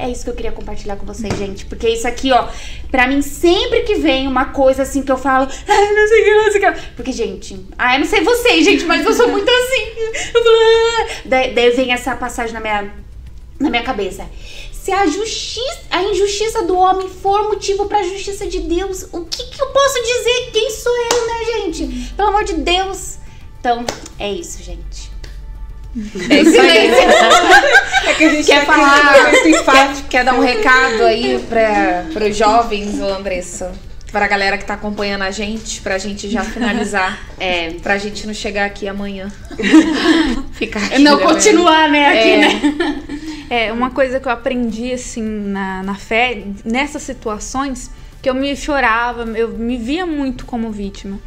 É isso que eu queria compartilhar com vocês, gente. Porque isso aqui, ó, pra mim, sempre que vem uma coisa assim que eu falo, ai, não sei o que, não sei o que. Porque, gente, ah, eu não sei vocês, gente, mas eu sou muito assim. Eu falo, ah. daí, daí vem essa passagem na minha, na minha cabeça. Se a justiça, a injustiça do homem for motivo para a justiça de Deus, o que, que eu posso dizer? Quem sou eu, né, gente? Pelo amor de Deus. Então, é isso, gente. É isso aí. é que a gente quer falar, quer, quer dar um recado aí para os jovens, ô Andressa? Pra galera que tá acompanhando a gente, pra gente já finalizar. é, pra gente não chegar aqui amanhã. Ficar aqui, Não continuar, né, aqui, é. né? É, uma coisa que eu aprendi, assim, na, na fé, nessas situações, que eu me chorava, eu me via muito como vítima.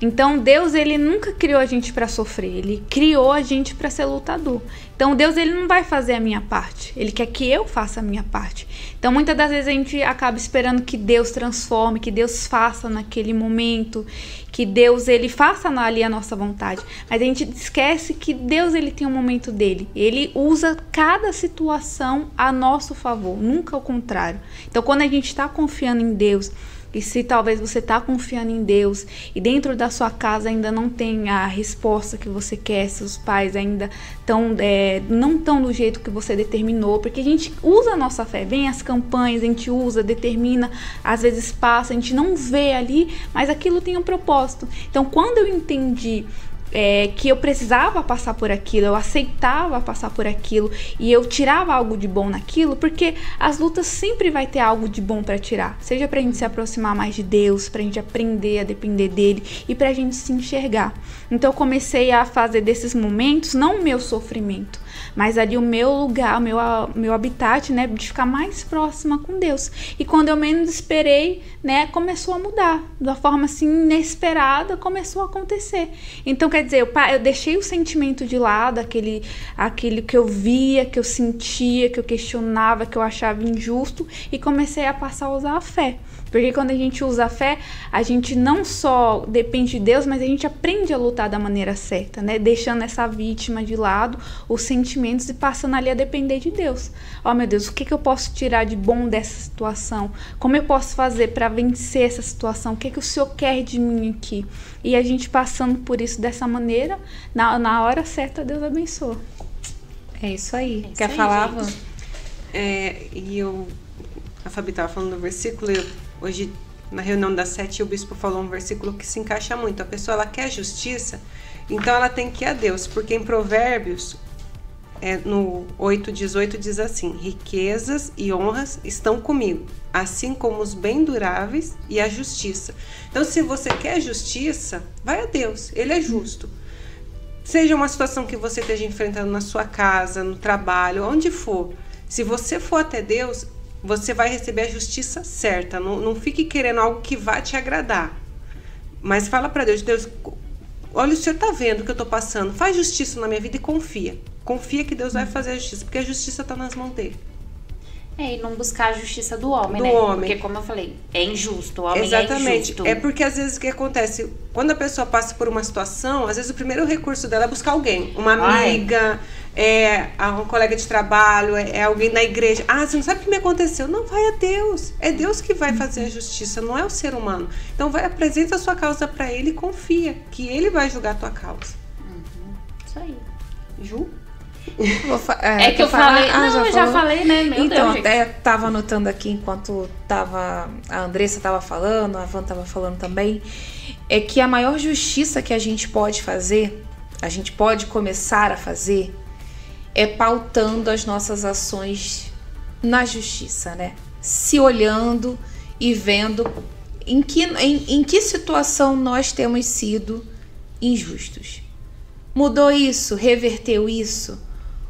Então Deus ele nunca criou a gente para sofrer, ele criou a gente para ser lutador. Então Deus ele não vai fazer a minha parte, ele quer que eu faça a minha parte. Então muitas das vezes a gente acaba esperando que Deus transforme, que Deus faça naquele momento, que Deus ele faça ali a nossa vontade. Mas a gente esquece que Deus ele tem um momento dele. Ele usa cada situação a nosso favor, nunca ao contrário. Então quando a gente está confiando em Deus, e se talvez você está confiando em Deus e dentro da sua casa ainda não tem a resposta que você quer, seus pais ainda tão, é, não estão do jeito que você determinou, porque a gente usa a nossa fé, vem as campanhas, a gente usa, determina, às vezes passa, a gente não vê ali, mas aquilo tem um propósito. Então, quando eu entendi é, que eu precisava passar por aquilo, eu aceitava passar por aquilo e eu tirava algo de bom naquilo, porque as lutas sempre vai ter algo de bom para tirar, seja para a gente se aproximar mais de Deus, para a gente aprender a depender dele e para a gente se enxergar. Então eu comecei a fazer desses momentos não o meu sofrimento, mas ali o meu lugar, o meu, meu habitat, né, de ficar mais próxima com Deus. E quando eu menos esperei, né, começou a mudar, de uma forma assim inesperada, começou a acontecer. Então, quer dizer, eu, eu deixei o sentimento de lado, aquele, aquele que eu via, que eu sentia, que eu questionava, que eu achava injusto, e comecei a passar a usar a fé. Porque quando a gente usa a fé, a gente não só depende de Deus, mas a gente aprende a lutar da maneira certa, né? Deixando essa vítima de lado, os sentimentos e passando ali a depender de Deus. Ó, oh, meu Deus, o que, que eu posso tirar de bom dessa situação? Como eu posso fazer para vencer essa situação? O que, que o Senhor quer de mim aqui? E a gente passando por isso dessa maneira, na, na hora certa, Deus abençoa. É isso aí. É isso Quer aí, falar, É, e eu a Fabi estava falando do versículo, eu Hoje, na reunião das sete, o bispo falou um versículo que se encaixa muito. A pessoa ela quer justiça, então ela tem que ir a Deus, porque em Provérbios, é, no 8,18 diz assim: riquezas e honras estão comigo, assim como os bem duráveis e a justiça. Então, se você quer justiça, vai a Deus, Ele é justo. Seja uma situação que você esteja enfrentando na sua casa, no trabalho, onde for, se você for até Deus, você vai receber a justiça certa. Não, não fique querendo algo que vá te agradar. Mas fala para Deus, Deus, olha, o Senhor está vendo o que eu estou passando. Faz justiça na minha vida e confia. Confia que Deus vai fazer a justiça, porque a justiça está nas mãos dele. É, e não buscar a justiça do homem, do né? Homem. Porque, como eu falei, é injusto. O homem é Exatamente. é injusto. É porque, às vezes, o que acontece? Quando a pessoa passa por uma situação, às vezes o primeiro recurso dela é buscar alguém. Uma amiga, é um colega de trabalho, é, é alguém na igreja. Ah, você não sabe o que me aconteceu. Não, vai a Deus. É Deus que vai fazer a justiça, não é o ser humano. Então, vai, apresenta a sua causa para Ele e confia que Ele vai julgar a tua causa. Uhum. Isso aí. Ju? É, é, que eu falei. Ah, não, já eu já falei, né? Meu então, Deus, até gente. tava anotando aqui enquanto tava a Andressa tava falando, a Van tava falando também, é que a maior justiça que a gente pode fazer, a gente pode começar a fazer, é pautando as nossas ações na justiça, né? Se olhando e vendo em que, em, em que situação nós temos sido injustos. Mudou isso? Reverteu isso?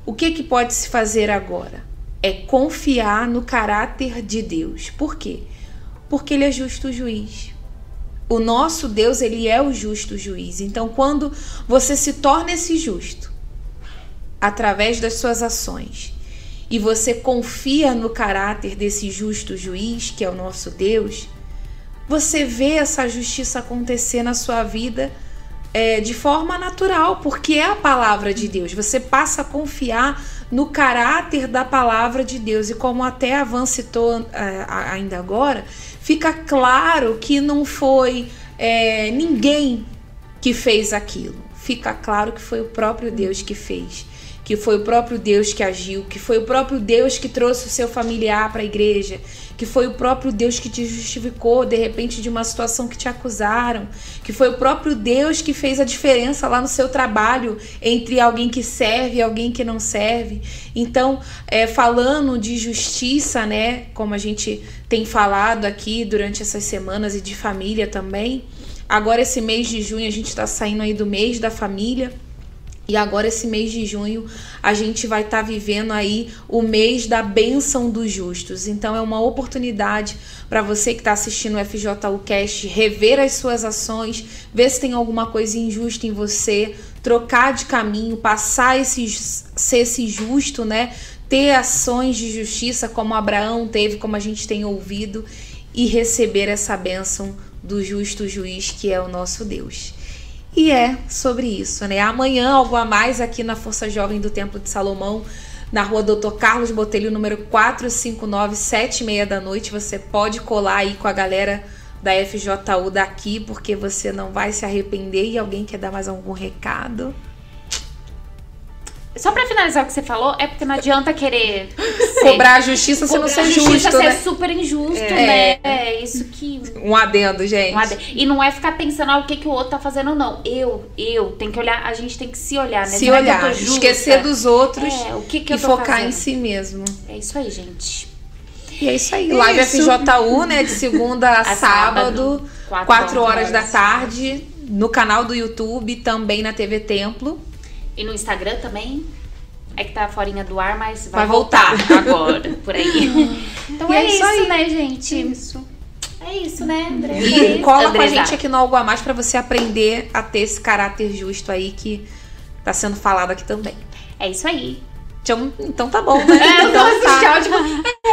O que, que pode se fazer agora? É confiar no caráter de Deus. Por quê? Porque Ele é justo juiz. O nosso Deus, Ele é o justo juiz. Então, quando você se torna esse justo, através das suas ações, e você confia no caráter desse justo juiz, que é o nosso Deus, você vê essa justiça acontecer na sua vida é, de forma natural, porque é a palavra de Deus. Você passa a confiar no caráter da palavra de Deus. E como até a Van citou é, ainda agora, fica claro que não foi é, ninguém que fez aquilo. fica claro que foi o próprio Deus que fez que foi o próprio Deus que agiu, que foi o próprio Deus que trouxe o seu familiar para a igreja, que foi o próprio Deus que te justificou de repente de uma situação que te acusaram, que foi o próprio Deus que fez a diferença lá no seu trabalho entre alguém que serve e alguém que não serve. Então, é, falando de justiça, né, como a gente tem falado aqui durante essas semanas e de família também. Agora esse mês de junho a gente está saindo aí do mês da família. E agora, esse mês de junho, a gente vai estar tá vivendo aí o mês da bênção dos justos. Então, é uma oportunidade para você que está assistindo o FJU Cast rever as suas ações, ver se tem alguma coisa injusta em você, trocar de caminho, passar esse, ser esse justo, né? Ter ações de justiça como Abraão teve, como a gente tem ouvido, e receber essa bênção do justo juiz que é o nosso Deus. E é sobre isso, né? Amanhã, algo a mais aqui na Força Jovem do Templo de Salomão, na rua Doutor Carlos Botelho, número 459, sete e meia da noite. Você pode colar aí com a galera da FJU daqui, porque você não vai se arrepender. E alguém quer dar mais algum recado? Só pra finalizar o que você falou, é porque não adianta querer cobrar a justiça se não ser justo. Justiça né? super injusto, é. né? É isso que. Um adendo, gente. Um adendo. E não é ficar pensando ah, o que, que o outro tá fazendo, não. Eu, eu, tem que olhar, a gente tem que se olhar, né? Se não olhar, é esquecer dos outros é, o que que e focar fazendo? em si mesmo. É isso aí, gente. E é isso aí. Isso. Live FJU, né? De segunda a, a sábado, 4 horas, horas da tarde, no canal do YouTube, também na TV Templo. E no Instagram também. É que tá forinha do ar, mas vai, vai voltar. voltar. agora, por aí. então é, é, isso, aí. né, gente? Isso. É isso, né, André? E cola com a gente aqui no Algo a Mais pra você aprender a ter esse caráter justo aí que tá sendo falado aqui também. É isso aí. Então, então tá bom, né? É, então, o nosso tá. tchau, tipo,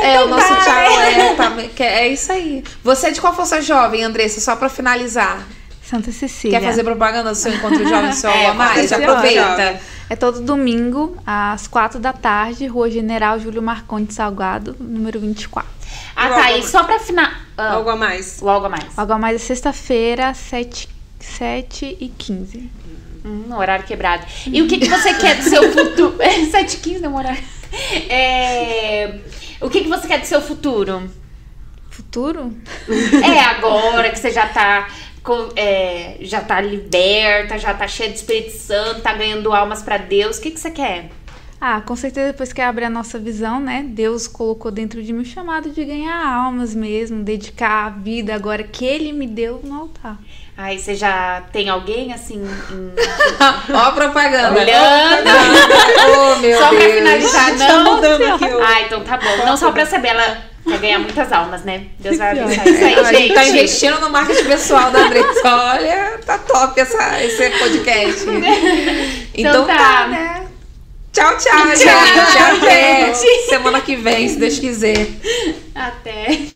é, o nosso tchau é, tá, é isso aí. Você é de qual força jovem, Andressa? Só pra finalizar. Santa Cecília. Quer fazer propaganda do seu encontro jovem seu é, a mais? Aproveita. É todo domingo, às quatro da tarde, Rua General Júlio Marcondes Salgado, número 24. Ah, tá. E só pra final. Ah, algo a mais. O algo a mais. O algo a mais é sexta-feira, 7, 7 e 15. Hum, horário quebrado. E o que, que você quer do seu futuro? 7 e 15 não, horário. É... O que, que você quer do seu futuro? Futuro? É, agora que você já tá é, já tá liberta, já tá cheia de Espírito Santo, tá ganhando almas para Deus. O que, que você quer? Ah, com certeza depois que abre a nossa visão, né? Deus colocou dentro de mim o chamado de ganhar almas mesmo, dedicar a vida agora que Ele me deu no altar. Aí você já tem alguém assim. Em... Ó a propaganda. Olhando. oh, meu só Deus. pra finalizar, não. Tá aqui, ah, então tá bom. Não só pra saber, ela Quer ganhar muitas almas, né? Deus vai abençoar isso aí, a gente. tá investindo no marketing pessoal da Andressa. Olha, tá top essa, esse podcast. Então, então tá. tá, né? Tchau, tchau, tchau gente. Até semana que vem, se Deus quiser. Até.